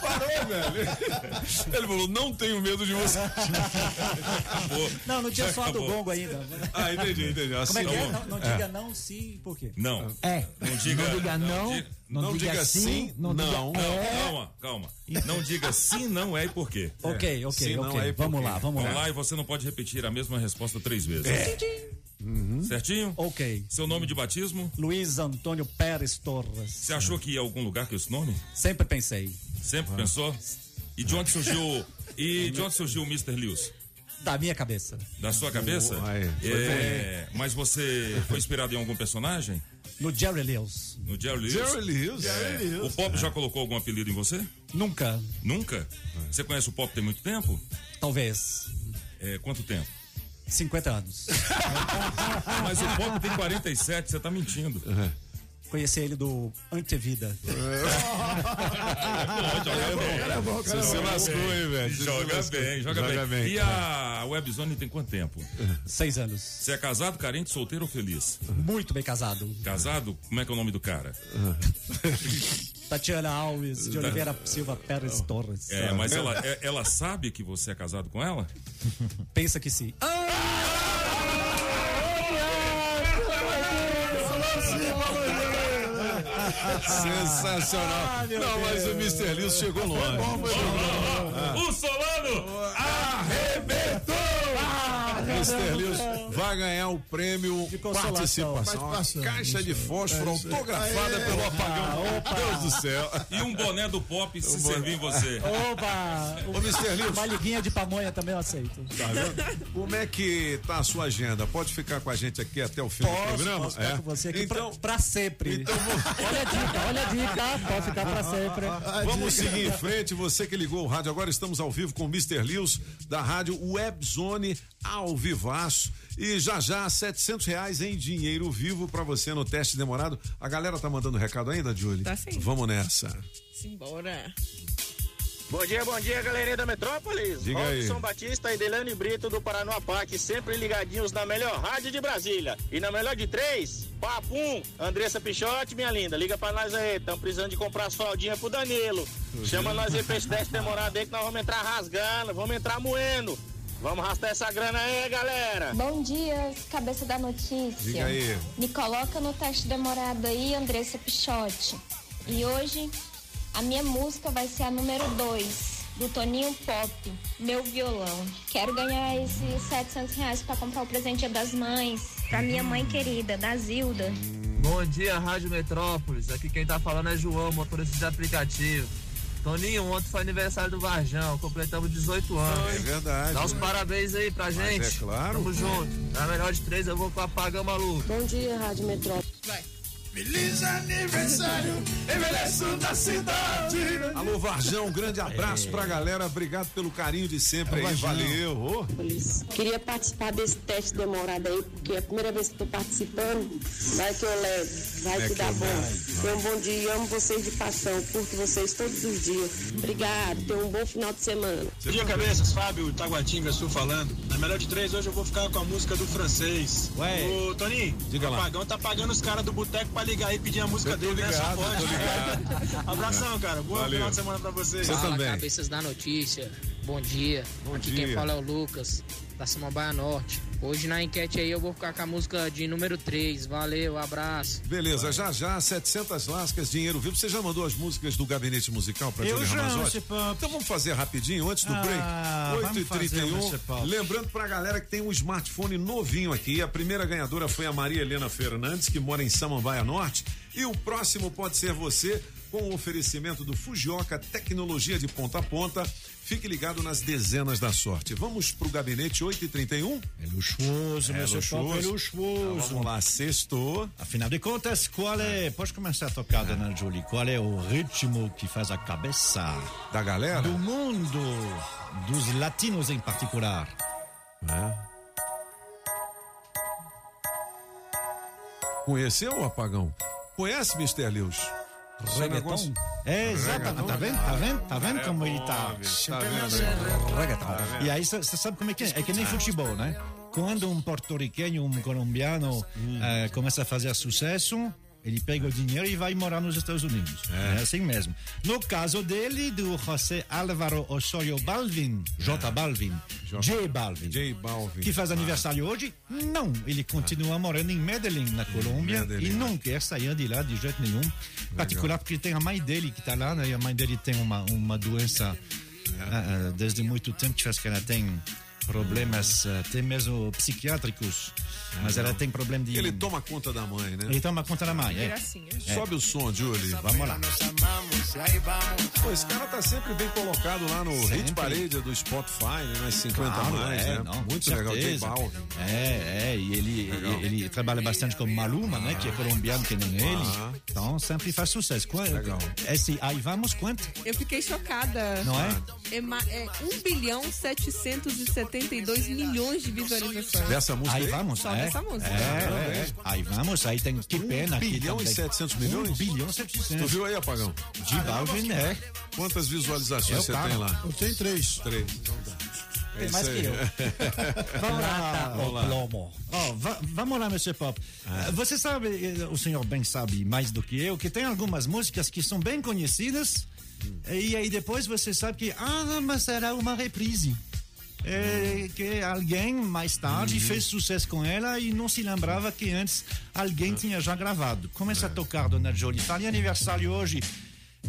Parou, velho. [laughs] Ele falou: não tenho medo de você. Acabou. Não, não tinha Já soado o gongo ainda. Ah, entendi, entendi. Assim, Como é que é? Não, não diga não, sim, por quê? Não. É. Não diga, Não diga não, di- não, diga, sim, não, diga não. é. Calma, calma. Não diga sim, não é e por quê. [laughs] Ok, ok, Sim, não, ok. por vamos lá, vamos Vamos lá. lá e você não pode repetir a mesma resposta três vezes. Uhum. Certinho? Ok. Seu nome de batismo? Luiz Antônio Pérez Torres. Você achou que ia a algum lugar com esse nome? Sempre pensei. Sempre pensou? E de onde surgiu. E de onde surgiu o Mr. Lewis? Da minha cabeça. Da sua cabeça? Uai, É, mas você foi inspirado em algum personagem? No Jerry Lewis. No Jerry Lewis? Jerry Lewis. É. Jerry Lewis. O Pop já colocou algum apelido em você? Nunca. Nunca? Você conhece o Pop tem muito tempo? Talvez. É, quanto tempo? 50 anos. [laughs] Mas o Pop tem 47, você tá mentindo. Conheci ele do Antevida. É bom, Você se lascou, hein, velho? Se Joga bem, joga, Joga bem. bem, E a Webzone tem quanto tempo? Seis anos. Você é casado, carente, solteiro ou feliz? Muito bem casado. Casado? Como é que é o nome do cara? [laughs] Tatiana Alves de Oliveira Silva Pérez Torres. É, mas ela, é- ela sabe que você é casado com ela? [laughs] Pensa que sim. Sensacional. não, mas o Mr. Lewis chegou longe. O Solano arrebentou! Mr. Lewis vai ganhar o prêmio consolação. participação. Participação, caixa de isso. fósforo É autografada Aê. pelo apagão. Deus do céu. E um boné do Pop se servir em você. Opa! Ô, Mr. Lewis. Uma liguinha de pamonha também eu aceito. Tá vendo? Como é que tá a sua agenda? Pode ficar com a gente aqui até o fim do Posso, programa? posso ficar É? com você aqui então, pra, pra sempre. então Olha a dica, olha a dica. Pode ficar pra sempre. Vamos seguir em frente. Você que ligou o rádio agora, estamos ao vivo com o Mr. Lewis, da rádio Webzone, ao vivaço. E já já, 700 reais em dinheiro vivo pra você no teste demorado. A galera tá mandando recado ainda, Julie? Tá sim. Vamos nessa. Simbora. Bom dia, bom dia, galerinha da Metrópolis. Diga aí. Robson Batista e Delane Brito do Paranoapac, sempre ligadinhos na melhor rádio de Brasília. E na melhor de três, Papum, Andressa Pichote, minha linda, liga pra nós aí, tamo precisando de comprar as fraldinhas pro Danilo. Chama nós aí pra esse teste demorado aí que nós vamos entrar rasgando, vamos entrar moendo. Vamos arrastar essa grana aí, galera. Bom dia, cabeça da notícia. Diga aí. Me coloca no teste demorado aí, Andressa Pichotti. E hoje a minha música vai ser a número 2, do Toninho Pop, Meu Violão. Quero ganhar esses 700 reais pra comprar o presente das Mães pra minha mãe querida, da Zilda. Bom dia, Rádio Metrópolis. Aqui quem tá falando é João, motorista de aplicativo. Toninho, ontem foi aniversário do Varjão, completamos 18 anos. É verdade, Dá os né? parabéns aí pra Mas gente. é claro. Tamo junto. Na melhor de três, eu vou com a Pagão Maluco. Bom dia, Rádio Metrópolis. Feliz aniversário, envelheço da cidade. Alô, Varjão, um grande abraço pra galera. Obrigado pelo carinho de sempre aí. Valeu. Queria participar desse teste demorado aí, porque é a primeira vez que tô participando. Vai que eu levo, vai É que dá eu bom. levo. Tenham um bom dia, amo vocês de paixão, curto vocês todos os dias. Obrigado, tenham um bom final de semana. Bom dia, cabeças. Fábio Taguatinga Sul falando. Na melhor de três, hoje eu vou ficar com a música do francês. Ué. Ô, Toninho, Diga o lá. Pagão tá pagando os caras do boteco pra ligar aí e pedir a música dele, né? Só ligado, pode. ligado. [laughs] Abração, cara. Boa Valeu. final de semana pra vocês. Fala, cabeças da notícia. Bom dia. Bom Aqui dia. quem fala é o Lucas, da Samambaia Norte. Hoje na enquete aí eu vou ficar com a música de número 3. Valeu, abraço. Beleza, já já, 700 lascas, dinheiro vivo. Você já mandou as músicas do gabinete musical pra já, Ramazotti? Então vamos fazer rapidinho, antes do Ah, break. vamos fazer, 8h31. Mr. Pop. Lembrando pra galera que tem um smartphone novinho aqui. A primeira ganhadora foi a Maria Helena Fernandes, que mora em Samambaia Norte. E o próximo pode ser você, com o oferecimento do Fujioka Tecnologia de Ponta a Ponta. Fique ligado nas dezenas da sorte. Vamos pro gabinete 8h31? É luxuoso, É meu é luxuoso. luxuoso. Então, vamos lá, sextou. Afinal de contas, qual é. Pode começar a tocar, dona Julie. Qual é o ritmo que faz a cabeça da galera? Do mundo, dos latinos em particular. É. Conheceu o apagão? Conhece, Mr. Lewis? Reggaeton? É, exatamente. Tá vendo? Tá vendo? Tá vendo É como ele tá? tá vendo? Reggaeton. Tá? E aí, você sabe como é que é? É que nem futebol, né? Quando um porto-riquenho, um colombiano eh, começa a fazer sucesso, ele pega o dinheiro e vai morar nos Estados Unidos. É, assim mesmo. No caso dele, do José Álvaro Osorio Balvin, J. Balvin, J. Balvin, J. Balvin. que faz aniversário hoje, não. Ele continua morando em Medellín, na Colômbia, Medellín. e não quer sair de lá de jeito nenhum. Em particular porque tem a mãe dele que está lá, né? E a mãe dele tem uma, uma doença ah, ah, desde muito tempo que faz que ela tem problemas ah, até mesmo psiquiátricos, mas ela tem problema de... Ele toma conta da mãe, né? Ele toma conta da mãe, é. Gracinha. É. Sobe o som, Julie. Vamos lá. Pô, esse cara tá sempre bem colocado lá no Sempre. Hit Parade do Spotify, né? Nas 50 Claro, mais, é, né? não, Muito legal, J certeza. Balvin. É, é, e ele, ele, ele trabalha bastante com Maluma, né? Que é colombiano, que nem ele. Ah. Então sempre faz sucesso. Qua- Legal. Esse Aí Vamos, quanto? Eu fiquei chocada. Não é? É, é 1 bilhão 772 milhões de visualizações. Dessa música Aí aí? vamos, Só é. dessa música. É, é, é. Aí vamos, aí tem que pena. que bilhão e também. 700 milhões? 1 bilhão e 700. Tu viu aí, apagão? De Balvin, é. Quantas visualizações você tem lá? Eu tenho três. Três. É Tem isso mais que eu. [laughs] Vamos lá. Plomo. Ó, va- vamos lá, Mr. Pop. Eh, Você sabe, eh, o senhor bem sabe mais do que eu, que tem algumas músicas que são bem conhecidas e aí depois você sabe que, ah, mas era uma reprise. É, que alguém mais tarde fez sucesso com ela e não se lembrava que antes alguém tinha já gravado. Começa a tocar, Dona Jolie. Está de aniversário hoje.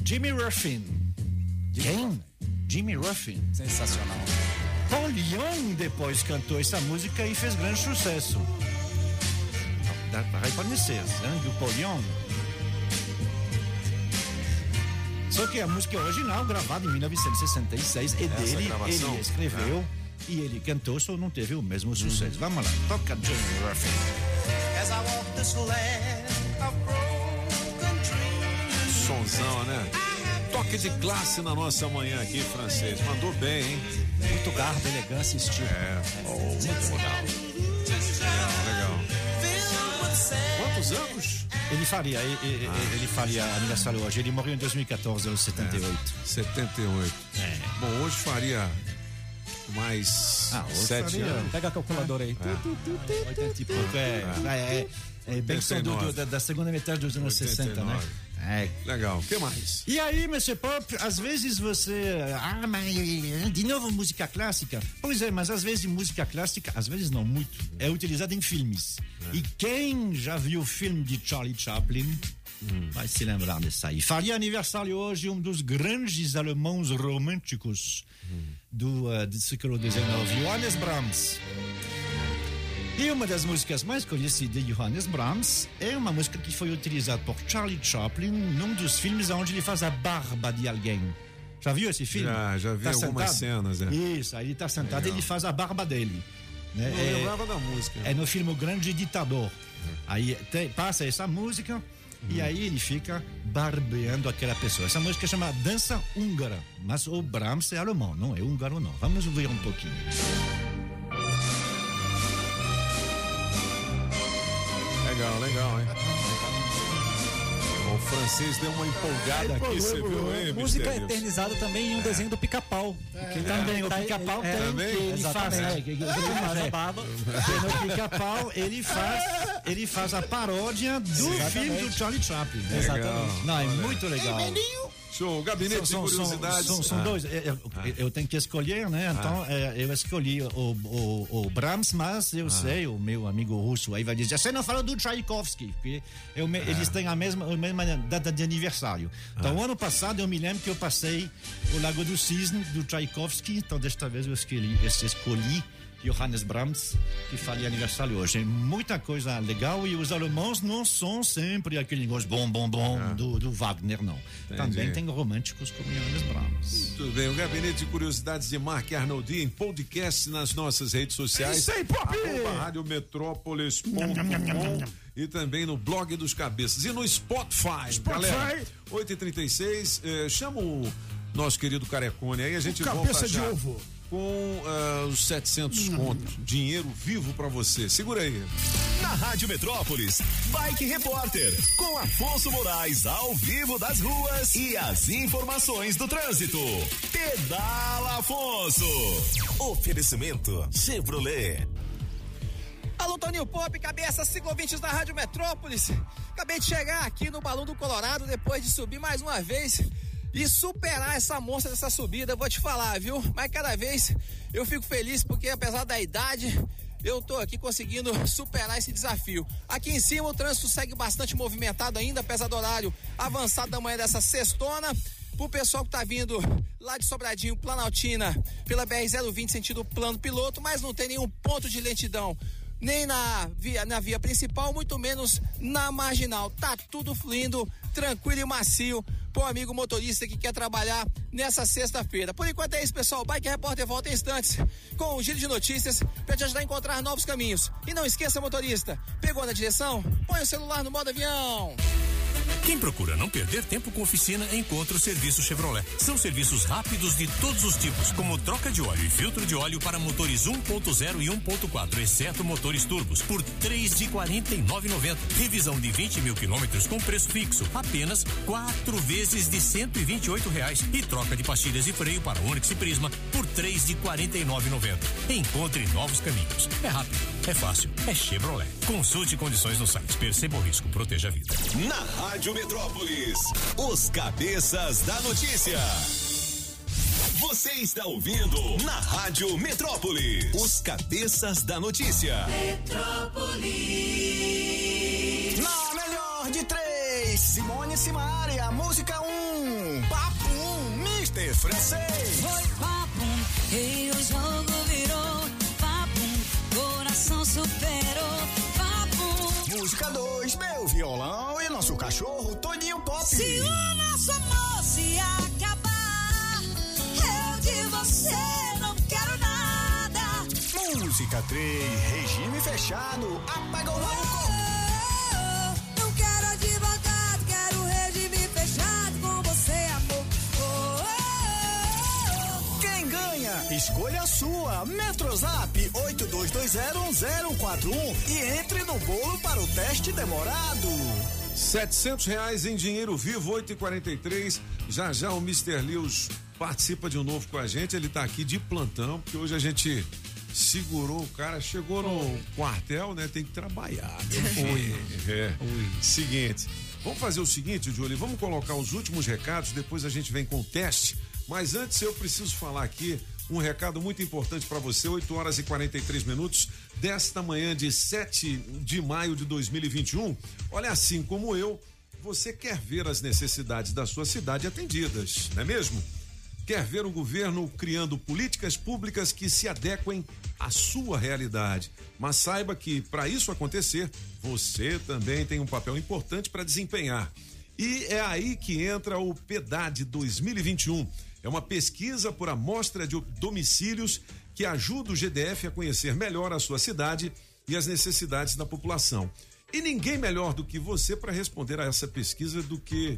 Jimmy Ruffin. Quem? Jimmy Ruffin. Sensacional. Paul Young depois cantou essa música e fez grande sucesso. Dá para reconhecer, né? Do Paul Young. Só que a música original, gravada em 1966, é Essa dele, gravação? ele escreveu e ele cantou, só não teve o mesmo sucesso. Vamos lá, toca Jimmy Ruffin. As I walk this land of broken dreams. Sonzão, né? Toque de classe na nossa manhã aqui, francês. Mandou bem, hein? Muito garbo, elegância e estilo. É. Oh, muito legal. Quantos anos? Ele faria, ele, ele- ele faria aniversário hoje. Ele morreu em 2014, aos 78. 78. É. Bom, hoje faria mais Ah, hoje sete faria- anos. Pega a calculadora aí. É. 80 e pouco, é, é, É bem do- do- 89. da, da segunda metade dos anos 60, né? 89. É. Legal. O que mais? E aí, Mr. Pop, às vezes você. Ah, mas de novo música clássica. Pois é, mas às vezes música clássica, às vezes não muito, é utilizada em filmes. E quem já viu o filme de Charlie Chaplin vai se lembrar dessa aí. Faria aniversário hoje um dos grandes alemãos românticos do, eh, do século XIX, Johannes Brahms. E uma das músicas mais conhecidas de Johannes Brahms é uma música que foi utilizada por Charlie Chaplin num dos filmes onde ele faz a barba de alguém. Já viu esse filme? Já, já vi Tá algumas sentado? cenas, é. Isso, aí ele tá sentado e ele faz a barba dele. Né? Não É- lembrava da música. é no filme O Grande Ditador. Aí tem- passa essa música e aí ele fica barbeando aquela pessoa. Essa música chama Dança Húngara, mas o Brahms é alemão, não é húngaro não. Vamos ouvir um pouquinho. Legal, legal, hein? O francês deu uma empolgada aqui, você viu, hein, Música. Nilson? eternizada também em um desenho do pica-pau. Que Também, o tá- pica-pau é, tem, é, que ele faz, que- Ele faz a é. barba. Porque no pica-pau ele faz, ele faz a paródia do Exatamente. filme do Charlie Chaplin. Exatamente. Não, é Olha. muito legal. Show, gabinete São- de são- curiosidades. São, são Ah. dois. Eu, eu- eu tenho que escolher, né? Então é, eu escolhi o, o, o Brahms, mas eu sei, o meu amigo russo aí vai dizer: você não falou do Tchaikovsky, porque eu me- eles têm a mesma, a mesma data de aniversário. Então, ano passado eu me lembro que eu passei o Lago do Cisne do Tchaikovsky, então desta vez eu escolhi, eu escolhi Johannes Brahms, que faria aniversário hoje. É muita coisa legal e os alemãos não são sempre aquele negócio bom, bom, bom do, do Wagner, não. Também tem românticos como Johannes Brahms. Tudo bem, o Gabinete de Curiosidades de Mark Arnoldi em podcast nas nossas redes sociais. É isso aí, Pop! Arroba radiometrópolis.com e também no blog dos cabeças. E no Spotify. Spotify. Galera, 8h36, eh, chama o nosso querido Carecone aí, a gente O volta cabeça de já ovo. Com ah, os 700 contos. Dinheiro vivo pra você. Segura aí. Na Rádio Metrópolis, Bike Repórter, com Afonso Moraes ao vivo das ruas e as informações do trânsito. Pedala Afonso. Oferecimento Chevrolet. Alô, Toninho Pop, cabeça, ciclovintes da Rádio Metrópolis. Acabei de chegar aqui no Balão do Colorado depois de subir mais uma vez e superar essa monstro dessa subida. Vou te falar, viu? Mas cada vez eu fico feliz porque, apesar da idade, eu tô aqui conseguindo superar esse desafio. Aqui em cima o trânsito segue bastante movimentado ainda, apesar do horário avançado da manhã dessa sextona. Pro pessoal que tá vindo lá de Sobradinho, Planaltina, pela BR-020, sentido plano piloto, mas não tem nenhum ponto de lentidão nem na via, na via principal, muito menos na marginal. Tá tudo fluindo tranquilo e macio pro amigo motorista que quer trabalhar nessa sexta-feira. Por enquanto é isso, pessoal. Bike Repórter volta em instantes com um giro de notícias para te ajudar a encontrar novos caminhos. E não esqueça, motorista, pegou na direção? Põe o celular no modo avião. Quem procura não perder tempo com oficina, encontra o serviço Chevrolet. São serviços rápidos de todos os tipos, como troca de óleo e filtro de óleo para motores 1.0 e 1.4, exceto motores turbos, por três de quarenta e Revisão de 20 mil quilômetros com preço fixo, apenas quatro vezes de cento e reais. E troca de pastilhas e freio para Onix e Prisma por três de quarenta e Encontre novos caminhos. É rápido, é fácil, é Chevrolet. Consulte condições no site. Perceba o risco, proteja a vida. Na Rádio Metrópolis, os cabeças da notícia. Você está ouvindo na Rádio Metrópolis, os cabeças da notícia. Na melhor de três, Simone e Simaria, a música um. Papum, Mr. Francês. Foi papum, e o jogo virou papum, coração superou papum. Música 2, meu violão e nosso cachorro Toninho Pop. Se o nosso amor Música 3, regime fechado, apaga o louco. Não quero advogado, quero regime fechado com você, amor. Oh, oh, oh. Quem ganha? Escolha a sua. Metrozap 82201041 e entre no bolo para o teste demorado. 700 reais em dinheiro vivo, 8 e 43 Já já o Mr. Lewis participa de um novo com a gente. Ele tá aqui de plantão, porque hoje a gente segurou o cara, chegou no quartel, né? Tem que trabalhar. meu filho. É. Seguinte, vamos fazer o seguinte, Júlio, vamos colocar os últimos recados, depois a gente vem com o teste. Mas antes eu preciso falar aqui um recado muito importante para você, 8 horas e 43 minutos desta manhã de 7 de maio de 2021. Olha, assim como eu, você quer ver as necessidades da sua cidade atendidas, não é mesmo? Quer ver o governo criando políticas públicas que se adequem à sua realidade. Mas saiba que, para isso acontecer, você também tem um papel importante para desempenhar. E é aí que entra o PEDAD 2021. É uma pesquisa por amostra de domicílios que ajuda o GDF a conhecer melhor a sua cidade e as necessidades da população. E ninguém melhor do que você para responder a essa pesquisa do que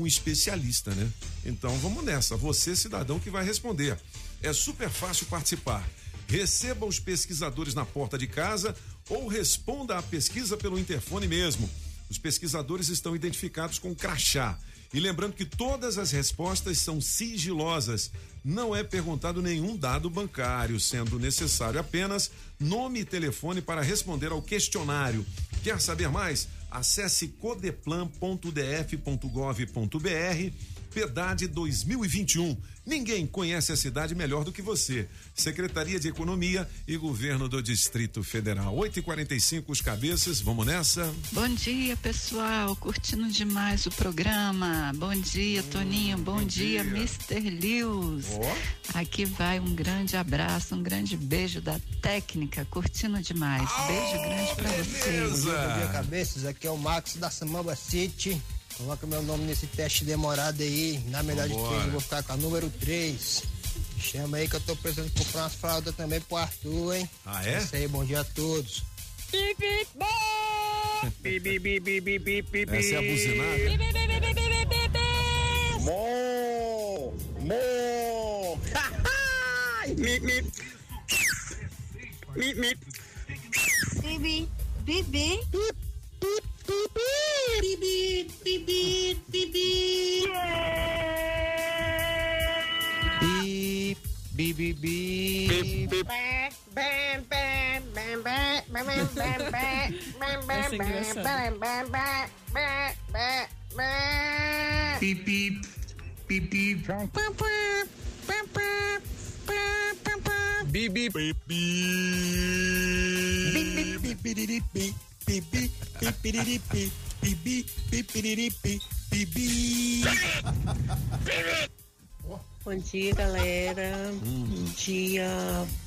um especialista, né? Então vamos nessa. Você, cidadão, que vai responder. É super fácil participar. Receba os pesquisadores na porta de casa ou responda à pesquisa pelo interfone mesmo. Os pesquisadores estão identificados com crachá. E lembrando que todas as respostas são sigilosas. Não é perguntado nenhum dado bancário, sendo necessário apenas nome e telefone para responder ao questionário. Quer saber mais? Acesse codeplan.df.gov.br Pedade 2021. Ninguém conhece a cidade melhor do que você. Secretaria de Economia e Governo do Distrito Federal. 8h45 os cabeças, vamos nessa? Bom dia, pessoal. Curtindo demais o programa. Bom dia, Toninho. Bom, bom dia, dia. Mr. Lewis. Ó. Aqui vai um grande abraço, um grande beijo da técnica. Curtindo demais. Beijo grande pra vocês. Bom dia, cabeças. Aqui é o Max da Samamba City. Coloca meu nome nesse teste demorado aí. Na melhor de Vambora. três, eu vou ficar com a número 3. Chama aí que eu tô precisando comprar umas fraldas também pro Arthur, hein? Ah, é? Isso aí, bom dia a todos. Essa é a buzinada? Mo! Mo! Mip, mip. Mip, mip. Bibi, bibi. Bibi, bibi, Essa é engraçada. Pipi, pipi. Bibi, bibi. Bipiriripi, bibi. Bom dia, galera. Bom dia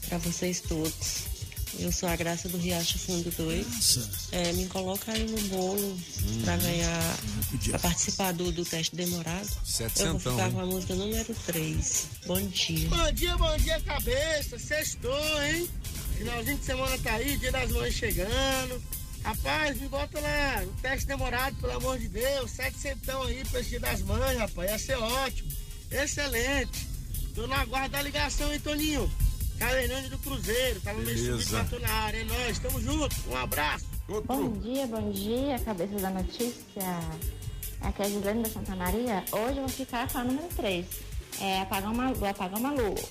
pra vocês todos. Eu sou a Graça do Riacho Fundo 2. É, me coloca aí no bolo pra ganhar, pra participar do, do teste demorado. Eu vou Setecentão, ficar hein? com a música número 3. Bom dia. Bom dia, bom dia, cabeça. Sextou, hein? Finalzinho de semana tá aí, dia das mães chegando. Rapaz, me bota lá, no teste demorado, pelo amor de Deus. Sete centão aí pra esse dia das mães, rapaz. Ia ser ótimo. Excelente. Tô na guarda da ligação, hein, Toninho? Caverândia do Cruzeiro. Tava meio Beleza. subido, mas tô na área. É nóis, tamo junto. Um abraço. Bom dia, bom dia, cabeça da notícia. Aqui é a Gislene da Santa Maria. Hoje eu vou ficar com a número 3. É apagão maluco, apagão maluco.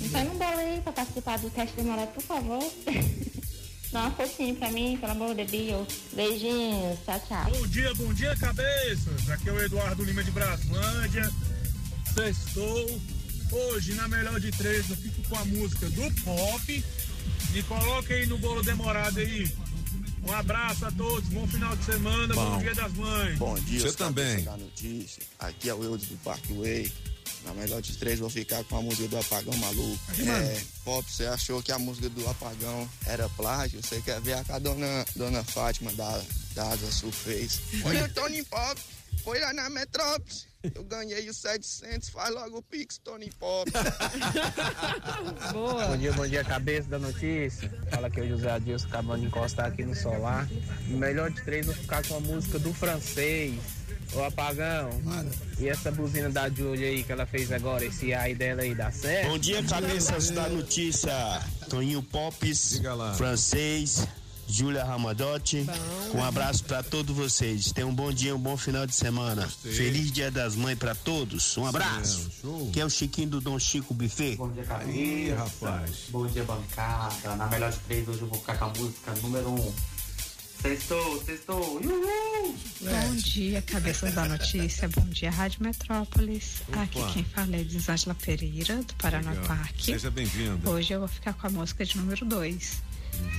Então não bolo aí pra participar do teste demorado, por favor. [laughs] Dá uma forcinha pra mim, pelo amor de Deus. Beijinhos, tchau, tchau. Bom dia, bom dia, cabeças. Aqui é o Eduardo Lima de Braslândia. Sextou. Hoje, na melhor de três, eu fico com a música do pop. Me coloca aí no bolo demorado aí. Um abraço a todos, bom final de semana, bom, Bom. dia das mães. Bom dia, Você também. Da notícia. Aqui é o Eudes do Parkway. Na melhor de três, vou ficar com a música do Apagão Maluco. É, Pop, você achou que a música do Apagão era plágio? Você quer ver a que a dona, dona Fátima da, da Asa Sul fez? Olha o Tony Pop, foi lá na Metrópolis. Eu ganhei os 700, faz logo o Pix, Tony Pop. [laughs] Bom dia, bom dia, cabeça da notícia. Fala que é o José Adilson acabando de encostar aqui no solar. Melhor de três, vou ficar com a música do francês. O apagão. E essa buzina da Julia aí que ela fez agora, esse ai dela aí, dá certo? Bom dia, cabeças da notícia. Toninho Pops, francês. Júlia Ramadotti. Um abraço pra todos vocês. Tenham um bom dia, um bom final de semana. Feliz Dia das Mães pra todos. Um abraço. Que é o Chiquinho do Dom Chico Buffet. Bom dia, cabeça. rapaz. Bom dia, bancada. Na melhor de três, hoje eu vou ficar com a música número um. Sextou, sextou. Uhul! Bom dia, cabeças da notícia. Bom dia, Rádio Metrópolis. Opa. Aqui quem fala é Desângela Pereira, do Paraná Legal. Parque. Seja bem-vinda. Hoje eu vou ficar com a música de número 2.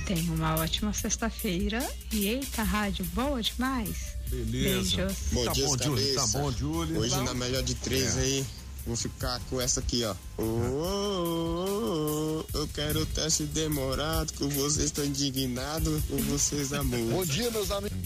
Tenha uma ótima sexta-feira e eita, rádio boa demais. Beleza. Beijos. Bom Tá dia, bom, Júlio, tá bom, Júlio. Hoje Tá. na melhor de três É. aí, vou ficar com essa aqui, ó. Ô, ô, ô, eu quero o teste demorado, que vocês estão indignados, com vocês, amor. Bom dia, meus amigos.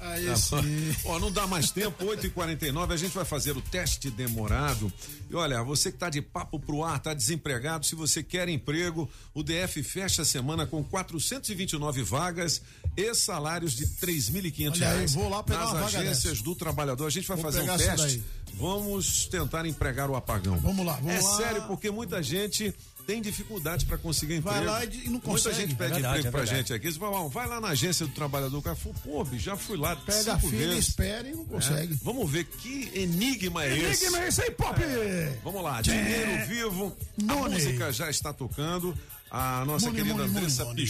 Aí Tá sim. Ó, não dá mais tempo, 8h49, a gente vai fazer o teste demorado. E olha, você que tá de papo pro ar, tá desempregado, se você quer emprego, o DF fecha a semana com 429 vagas e salários de 3.500 Olha aí, reais vou lá pegar nas uma agências dessa. do trabalhador. A gente vai Vou fazer um teste. Vamos tentar empregar o apagão. Vamos lá, vamos é lá. sério, porque muita gente tem dificuldade para conseguir emprego. Vai lá e não Muita consegue. gente pede É verdade, emprego é pra gente aqui. Você fala, "Ó, vai lá na agência do trabalhador. O cara falou, pô, bicho, já fui lá Pega a filha, vezes. espera e não consegue. É. Vamos ver que enigma é esse. Enigma é esse aí, Pop! Vamos lá, É. dinheiro vivo. A Money. música já está tocando. A nossa Money, querida money, Andressa money,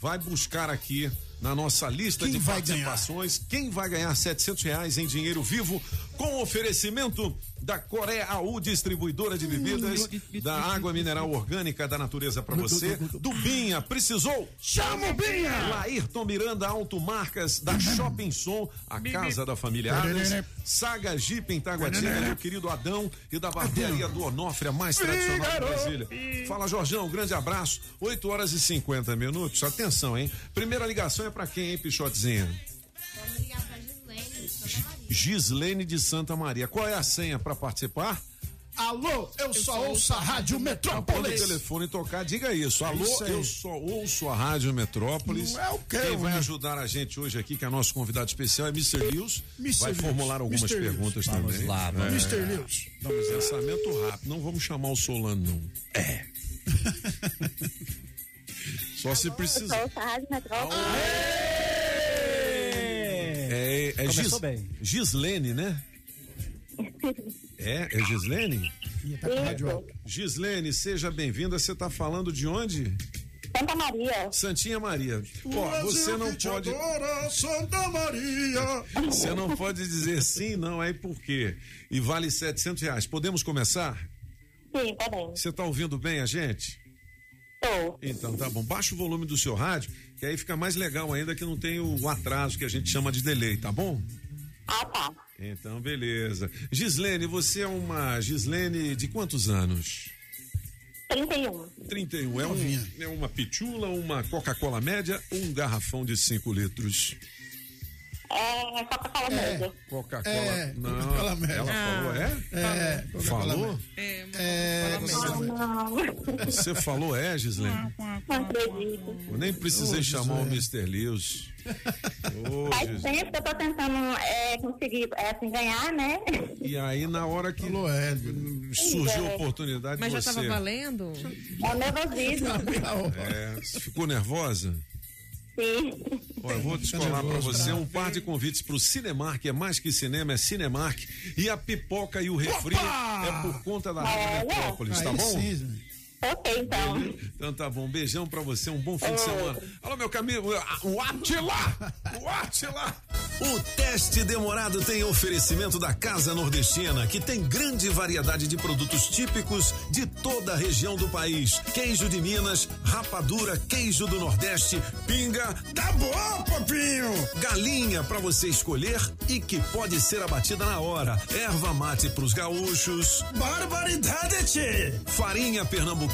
vai buscar aqui na nossa lista Quem de vai participações quem vai ganhar 700 reais em dinheiro vivo com oferecimento da Coreaú Distribuidora de Bebidas, da Água Mineral Orgânica da Natureza para você, do Binha, precisou? Chama o Binha! Laírton Miranda Automarcas, da Shopping Som, a casa da família Adams, Saga Jeep em Taguatinga, meu querido Adão e da barbearia do Onofre, a mais tradicional de Brasília. Fala, Jorjão, um grande abraço. 8 horas e 50 minutos. Atenção, hein? Primeira ligação é pra quem, hein, Pichotezinha? Gislene de Santa Maria. Qual é a senha pra participar? Alô, eu, só ouço a Rádio Quando o Metrópolis. telefone tocar, diga isso. Alô, isso eu só ouço a Rádio Metrópolis. Não é o quê, Quem vai homem? ajudar a gente hoje aqui, que é nosso convidado especial, é Mr. Mr. Vai Lewis. formular algumas Mr. Perguntas Vamos também. lá, vamos. É. Mr. Lewis. Vamos, pensamento rápido. Não vamos chamar o Solano, não. É. Só se precisar. Eu sou a Rádio Metrópolis. É, é Gis- bem. Gislene, né? É, é Gislene? Tá. Gislene, seja bem-vinda. Você está falando de onde? Santa Maria. Santinha Maria. Ó, você não pode. adora, Santa Maria. Você não pode dizer sim, não, aí por quê? E vale 700 reais. Podemos começar? Sim, podemos. Você está ouvindo bem a gente? Estou. Então tá bom. Baixa o volume do seu rádio, que aí fica mais legal ainda que não tem o atraso que a gente chama de delay, tá bom? Ah, tá. Então, beleza. Gislene, você é uma Gislene de quantos anos? 31. 31. É, um, é uma pitula, uma Coca-Cola média ou um garrafão de 5 litros? É Coca-Cola média. Coca-Cola. É, não. Coca-Cola média. Ela falou, é? É, Coca-Cola Falou? É, É, Ah, não. Você falou, é, Gislene? Não acredito. Eu nem precisei Ô, chamar o. Mr. Lewis. Ô, Faz Jesus. tempo que eu tô tentando é, conseguir é, assim, ganhar, né? E aí, na hora que Falou, é. surgiu a É. oportunidade, Mas já você. tava valendo? É o nervosismo. É, você ficou nervosa? Sim. Ó, eu vou descolar pra você um par de convites pro Cinemark, é mais que cinema, é Cinemark. E a pipoca e o refri Opa! é por conta da Rádio Metrópolis, tá bom? sim. Ok, então. Então tá bom, beijão pra você, um bom fim de semana. Alô, meu caminho, o Atila! O Atila! O teste demorado tem oferecimento da Casa Nordestina, que tem grande variedade de produtos típicos de toda a região do país. Queijo de Minas, rapadura, queijo do Nordeste, pinga, Tá bom, Popinho. galinha pra você escolher e que pode ser abatida na hora. Erva mate pros gaúchos, Barbaridade, tchê. farinha pernambucana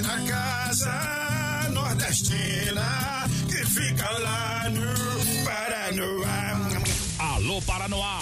na casa nordestina que fica lá no Paranoá. Alô, Paranoá!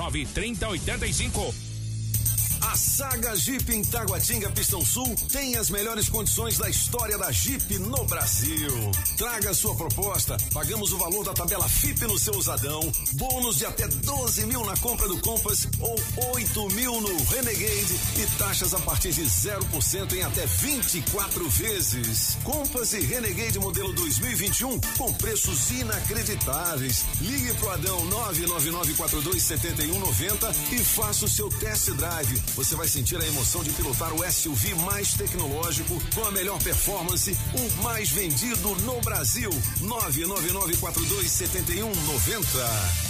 3085. A Saga Jeep em Taguatinga Pistão Sul tem as melhores condições da história da Jeep no Brasil. Traga sua proposta, pagamos o valor da tabela FIP no seu usadão, bônus de até 12 mil na compra do Compass ou 8 mil no Renegade e taxas a partir de 0% em até 24 vezes. Compass e Renegade modelo 2021 com preços inacreditáveis. Ligue pro Adão 999427190 e faça o seu test drive. Você vai sentir a emoção de pilotar o SUV mais tecnológico, com a melhor performance, o mais vendido no Brasil. 999427190.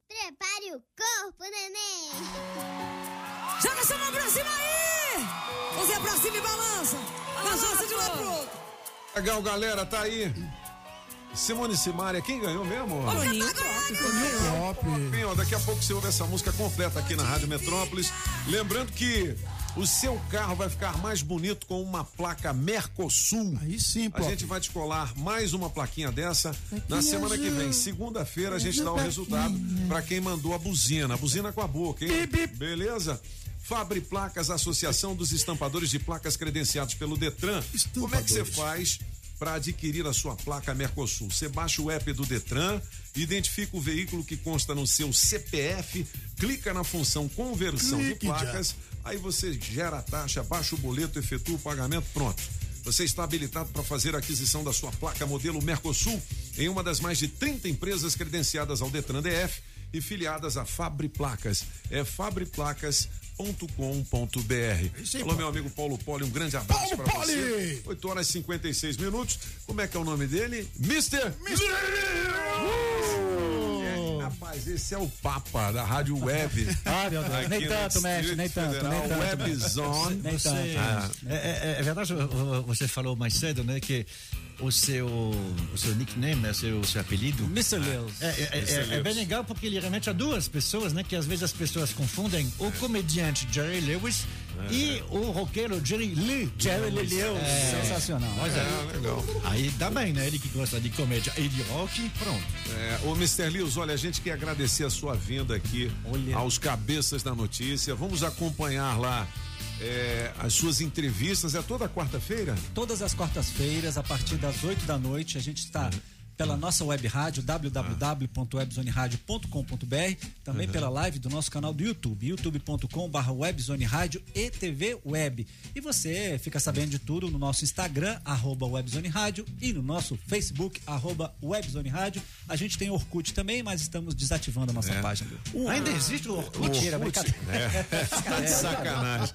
prepare o corpo, neném. Joga essa mão pra cima aí! Você pra cima e balança. Balança de lá pro outro. Legal, galera, tá aí. Simone Simaria, quem ganhou mesmo? Toninho Pop. Ó, daqui a pouco você ouve essa música completa aqui na Rádio Metrópolis. Lembrando que o seu carro vai ficar mais bonito com uma placa Mercosul. Aí sim, A Pop. gente vai te colar mais uma plaquinha dessa na semana que vem. Segunda-feira a gente dá o resultado para quem mandou a buzina. A buzina com a boca, hein? Beleza? Fabre Placas, Associação dos Estampadores de Placas credenciados pelo Detran. Como é que você faz para adquirir a sua placa Mercosul? Você baixa o app do Detran, identifica o veículo que consta no seu CPF, clica na função conversão Clique de placas, aí você gera a taxa, baixa o boleto, efetua o pagamento, pronto. Você está habilitado para fazer a aquisição da sua placa modelo Mercosul em uma das mais de 30 empresas credenciadas ao Detran DF e filiadas a Fabre Placas. É fabriplacas.com.br. Alô, meu amigo Paulo Poli, um grande abraço para Poli! você. 8 horas e 56 minutos. Como é que é o nome dele? Mister. É, Rapaz, esse é o Papa da Rádio Web. [laughs] Ah, meu Deus. Nem tanto, mestre, nem tanto, Federal, nem tanto. Web Zone. Nem tanto. Ah, É, é- é verdade, vo- você falou mais cedo, né, que o seu, o seu nickname, né, seu, o seu apelido. Mr. Lewis. É, é- é- é Lewis. bem legal porque ele remete a duas pessoas, né, que às vezes as pessoas confundem o comediante Jerry Lewis e o roqueiro Jerry Lee. Jerry Lee Lewis, É. sensacional. Pois é. É, legal. Aí dá bem, né? Ele que gosta de comédia e de rock, pronto. É, ô, Mr. Lewis, olha, a gente quer agradecer a sua vinda aqui aos cabeças da notícia. Vamos acompanhar lá é, as suas entrevistas. É toda quarta-feira? Todas as quartas-feiras, a partir das 8 da noite, a gente está pela nossa web rádio, www.webzoneradio.com.br, também Uhum. pela live do nosso canal do YouTube, youtube.com.br webzone rádio e TV Web. E você fica sabendo de tudo no nosso Instagram, arroba webzone rádio, e no nosso Facebook, arroba webzone rádio. A gente tem Orkut também, mas estamos desativando a nossa É. página. Uh, Ainda existe o Orkut? Mentira, brincadeira. É. [laughs] Tá de sacanagem.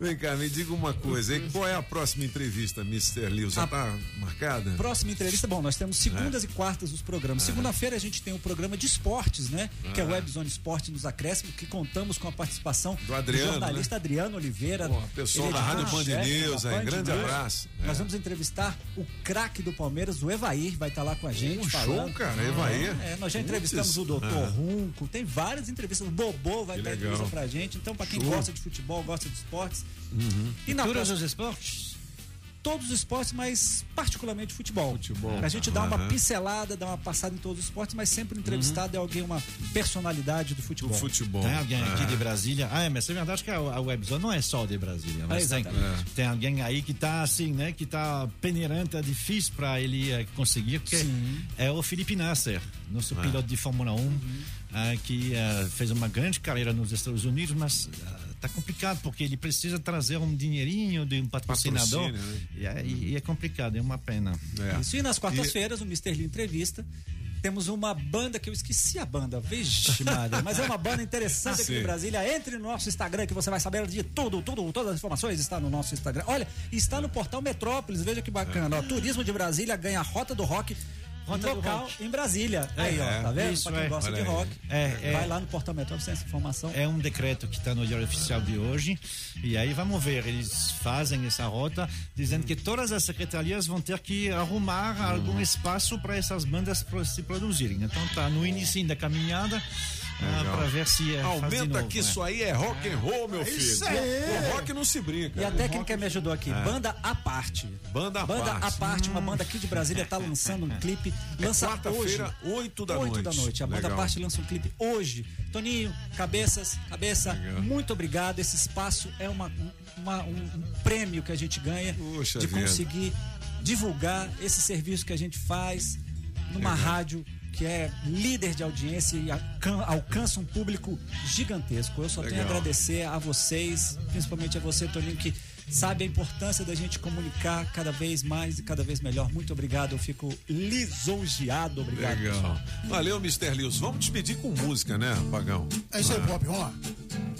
Vem cá, me diga uma coisa. hein? Qual é a próxima entrevista, Mr. Lewis? Já A- tá marcada? Próxima entrevista, bom, nós temos segundas e quartas os programas. Segunda-feira a gente tem o programa de esportes, né? Que é o Ah. Webzone Esporte nos Acréscimos, que contamos com a participação Do Adriano, jornalista Adriano Oliveira. Pô, pessoal é da Rádio Band News, da aí, grande News. abraço. Nós É. vamos entrevistar o craque do Palmeiras, o Evair, vai estar lá com a gente. Um show, falando. cara, Evair. É, nós já Putz. entrevistamos o doutor Ah. Runco, tem várias entrevistas. O Bobô vai legal. entrevista pra gente. Então, pra quem Show. gosta de futebol, gosta de esportes. Uhum. E na Todos próxima- os esportes? Todos os esportes, mas particularmente futebol. Futebol. A gente dá uma Aham. pincelada, dá uma passada em todos os esportes, mas sempre o entrevistado é alguém, uma personalidade do futebol. Do futebol. Tem alguém aqui É. de Brasília? Ah, mas é verdade que a, a Webzone não é só de Brasília, mas É, tem, tem alguém aí que tá assim, né? Que tá peneirante, é difícil para ele eh, conseguir, porque Sim. é o Felipe Nasser, nosso É. piloto de Fórmula 1, ah, que fez uma grande carreira nos Estados Unidos, mas tá complicado, porque ele precisa trazer um dinheirinho de um patrocinador. Né? e, é, e- e é complicado, é uma pena. Isso, e nas quartas-feiras, o Mr. Lee Entrevista. Temos uma banda que eu esqueci a banda, vixe, Maria, mas é uma banda interessante aqui Sim. em Brasília. Entre no nosso Instagram que você vai saber de tudo, tudo, todas as informações está no nosso Instagram. Olha, está no portal Metrópolis, veja que bacana. Ó, Turismo de Brasília ganha a Rota do Rock. Rota local em Brasília. É, aí, ó, tá vendo? isso, pra quem é. gosta de rock, É, é. vai lá no portal Metrópolis, tem essa informação. É um decreto que está no Diário Oficial de hoje. E aí vamos ver, eles fazem essa rota, dizendo que todas as secretarias vão ter que arrumar algum espaço para essas bandas se produzirem. Então tá no início da caminhada Legal. para ver se é, Aumenta novo, que né? isso aí é rock and roll, meu filho. Isso aí. Com rock não se brinca. E a técnica me ajudou aqui. É. Banda à parte. Banda à Banda parte. à parte, uma banda aqui de Brasília está lançando um clipe. É Lança hoje. quarta-feira, 8 da 8 noite. da noite. A banda à Legal. parte lança um clipe hoje. Toninho, cabeças, cabeça, muito obrigado. Esse espaço é uma, uma- um, um prêmio que a gente ganha Puxa de vida. conseguir divulgar esse serviço que a gente faz numa Legal. rádio que é líder de audiência e alcan- alcança um público gigantesco. Eu só tenho a Legal. agradecer a vocês, principalmente a você, Toninho, que sabe a importância da gente comunicar cada vez mais e cada vez melhor. Muito obrigado, eu fico lisonjeado. Obrigado, Legal. pessoal. Valeu, Mr. Lewis. Vamos despedir com música, né, Pagão? É isso aí, Ah. Pop, vamos lá.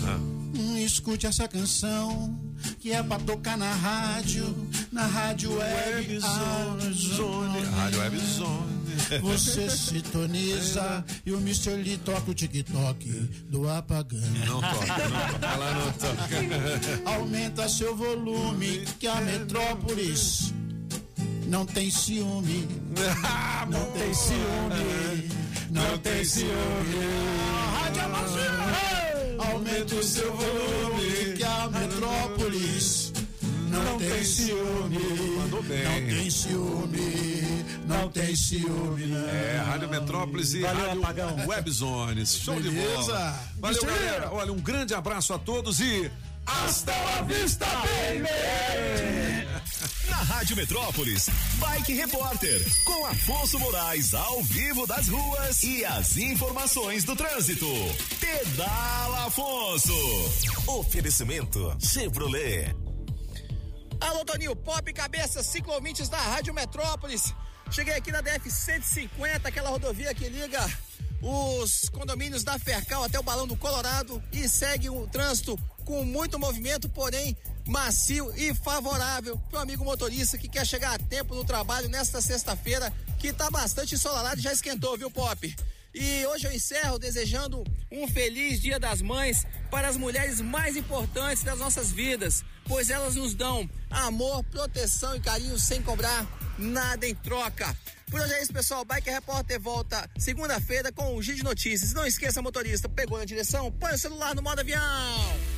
Ah. Hum, escute essa canção que é pra tocar na rádio, na rádio web. Zone, Rádio Web Zone. Você sintoniza e o Mr. Lee toca o TikTok do apagão. Não toca, não toca. Ela não toca. Aumenta seu volume que a metrópolis não tem ciúme. Não tem ciúme. Não tem ciúme. Rádio Amazônia. Aumenta o seu volume que a metrópolis não tem ciúme. Mandou bem. Não tem ciúme. Não tem ciúme. É, Rádio Metrópolis e Valeu, Rádio Apagão. Web Zones. Show de Beleza. bola. Valeu, Mr. galera. Olha, um grande abraço a todos e hasta la vista, baby! Na Rádio Metrópolis, Bike Repórter, com Afonso Moraes ao vivo das ruas e as informações do trânsito. Pedala Afonso. Oferecimento Chevrolet. Alô, Toninho Pop, cabeça, ciclovintes da Rádio Metrópolis. Cheguei aqui na DF-150, aquela rodovia que liga os condomínios da Fercal até o Balão do Colorado e segue o trânsito com muito movimento, porém macio e favorável para o amigo motorista que quer chegar a tempo no trabalho nesta sexta-feira, que está bastante ensolarado e já esquentou, viu, Pop? E hoje eu encerro desejando um feliz Dia das Mães para as mulheres mais importantes das nossas vidas, pois elas nos dão amor, proteção e carinho sem cobrar nada em troca. Por hoje é isso, pessoal. Bike Repórter volta segunda-feira com o Giro de Notícias. Não esqueça, motorista, pegou na direção? Põe o celular no modo avião.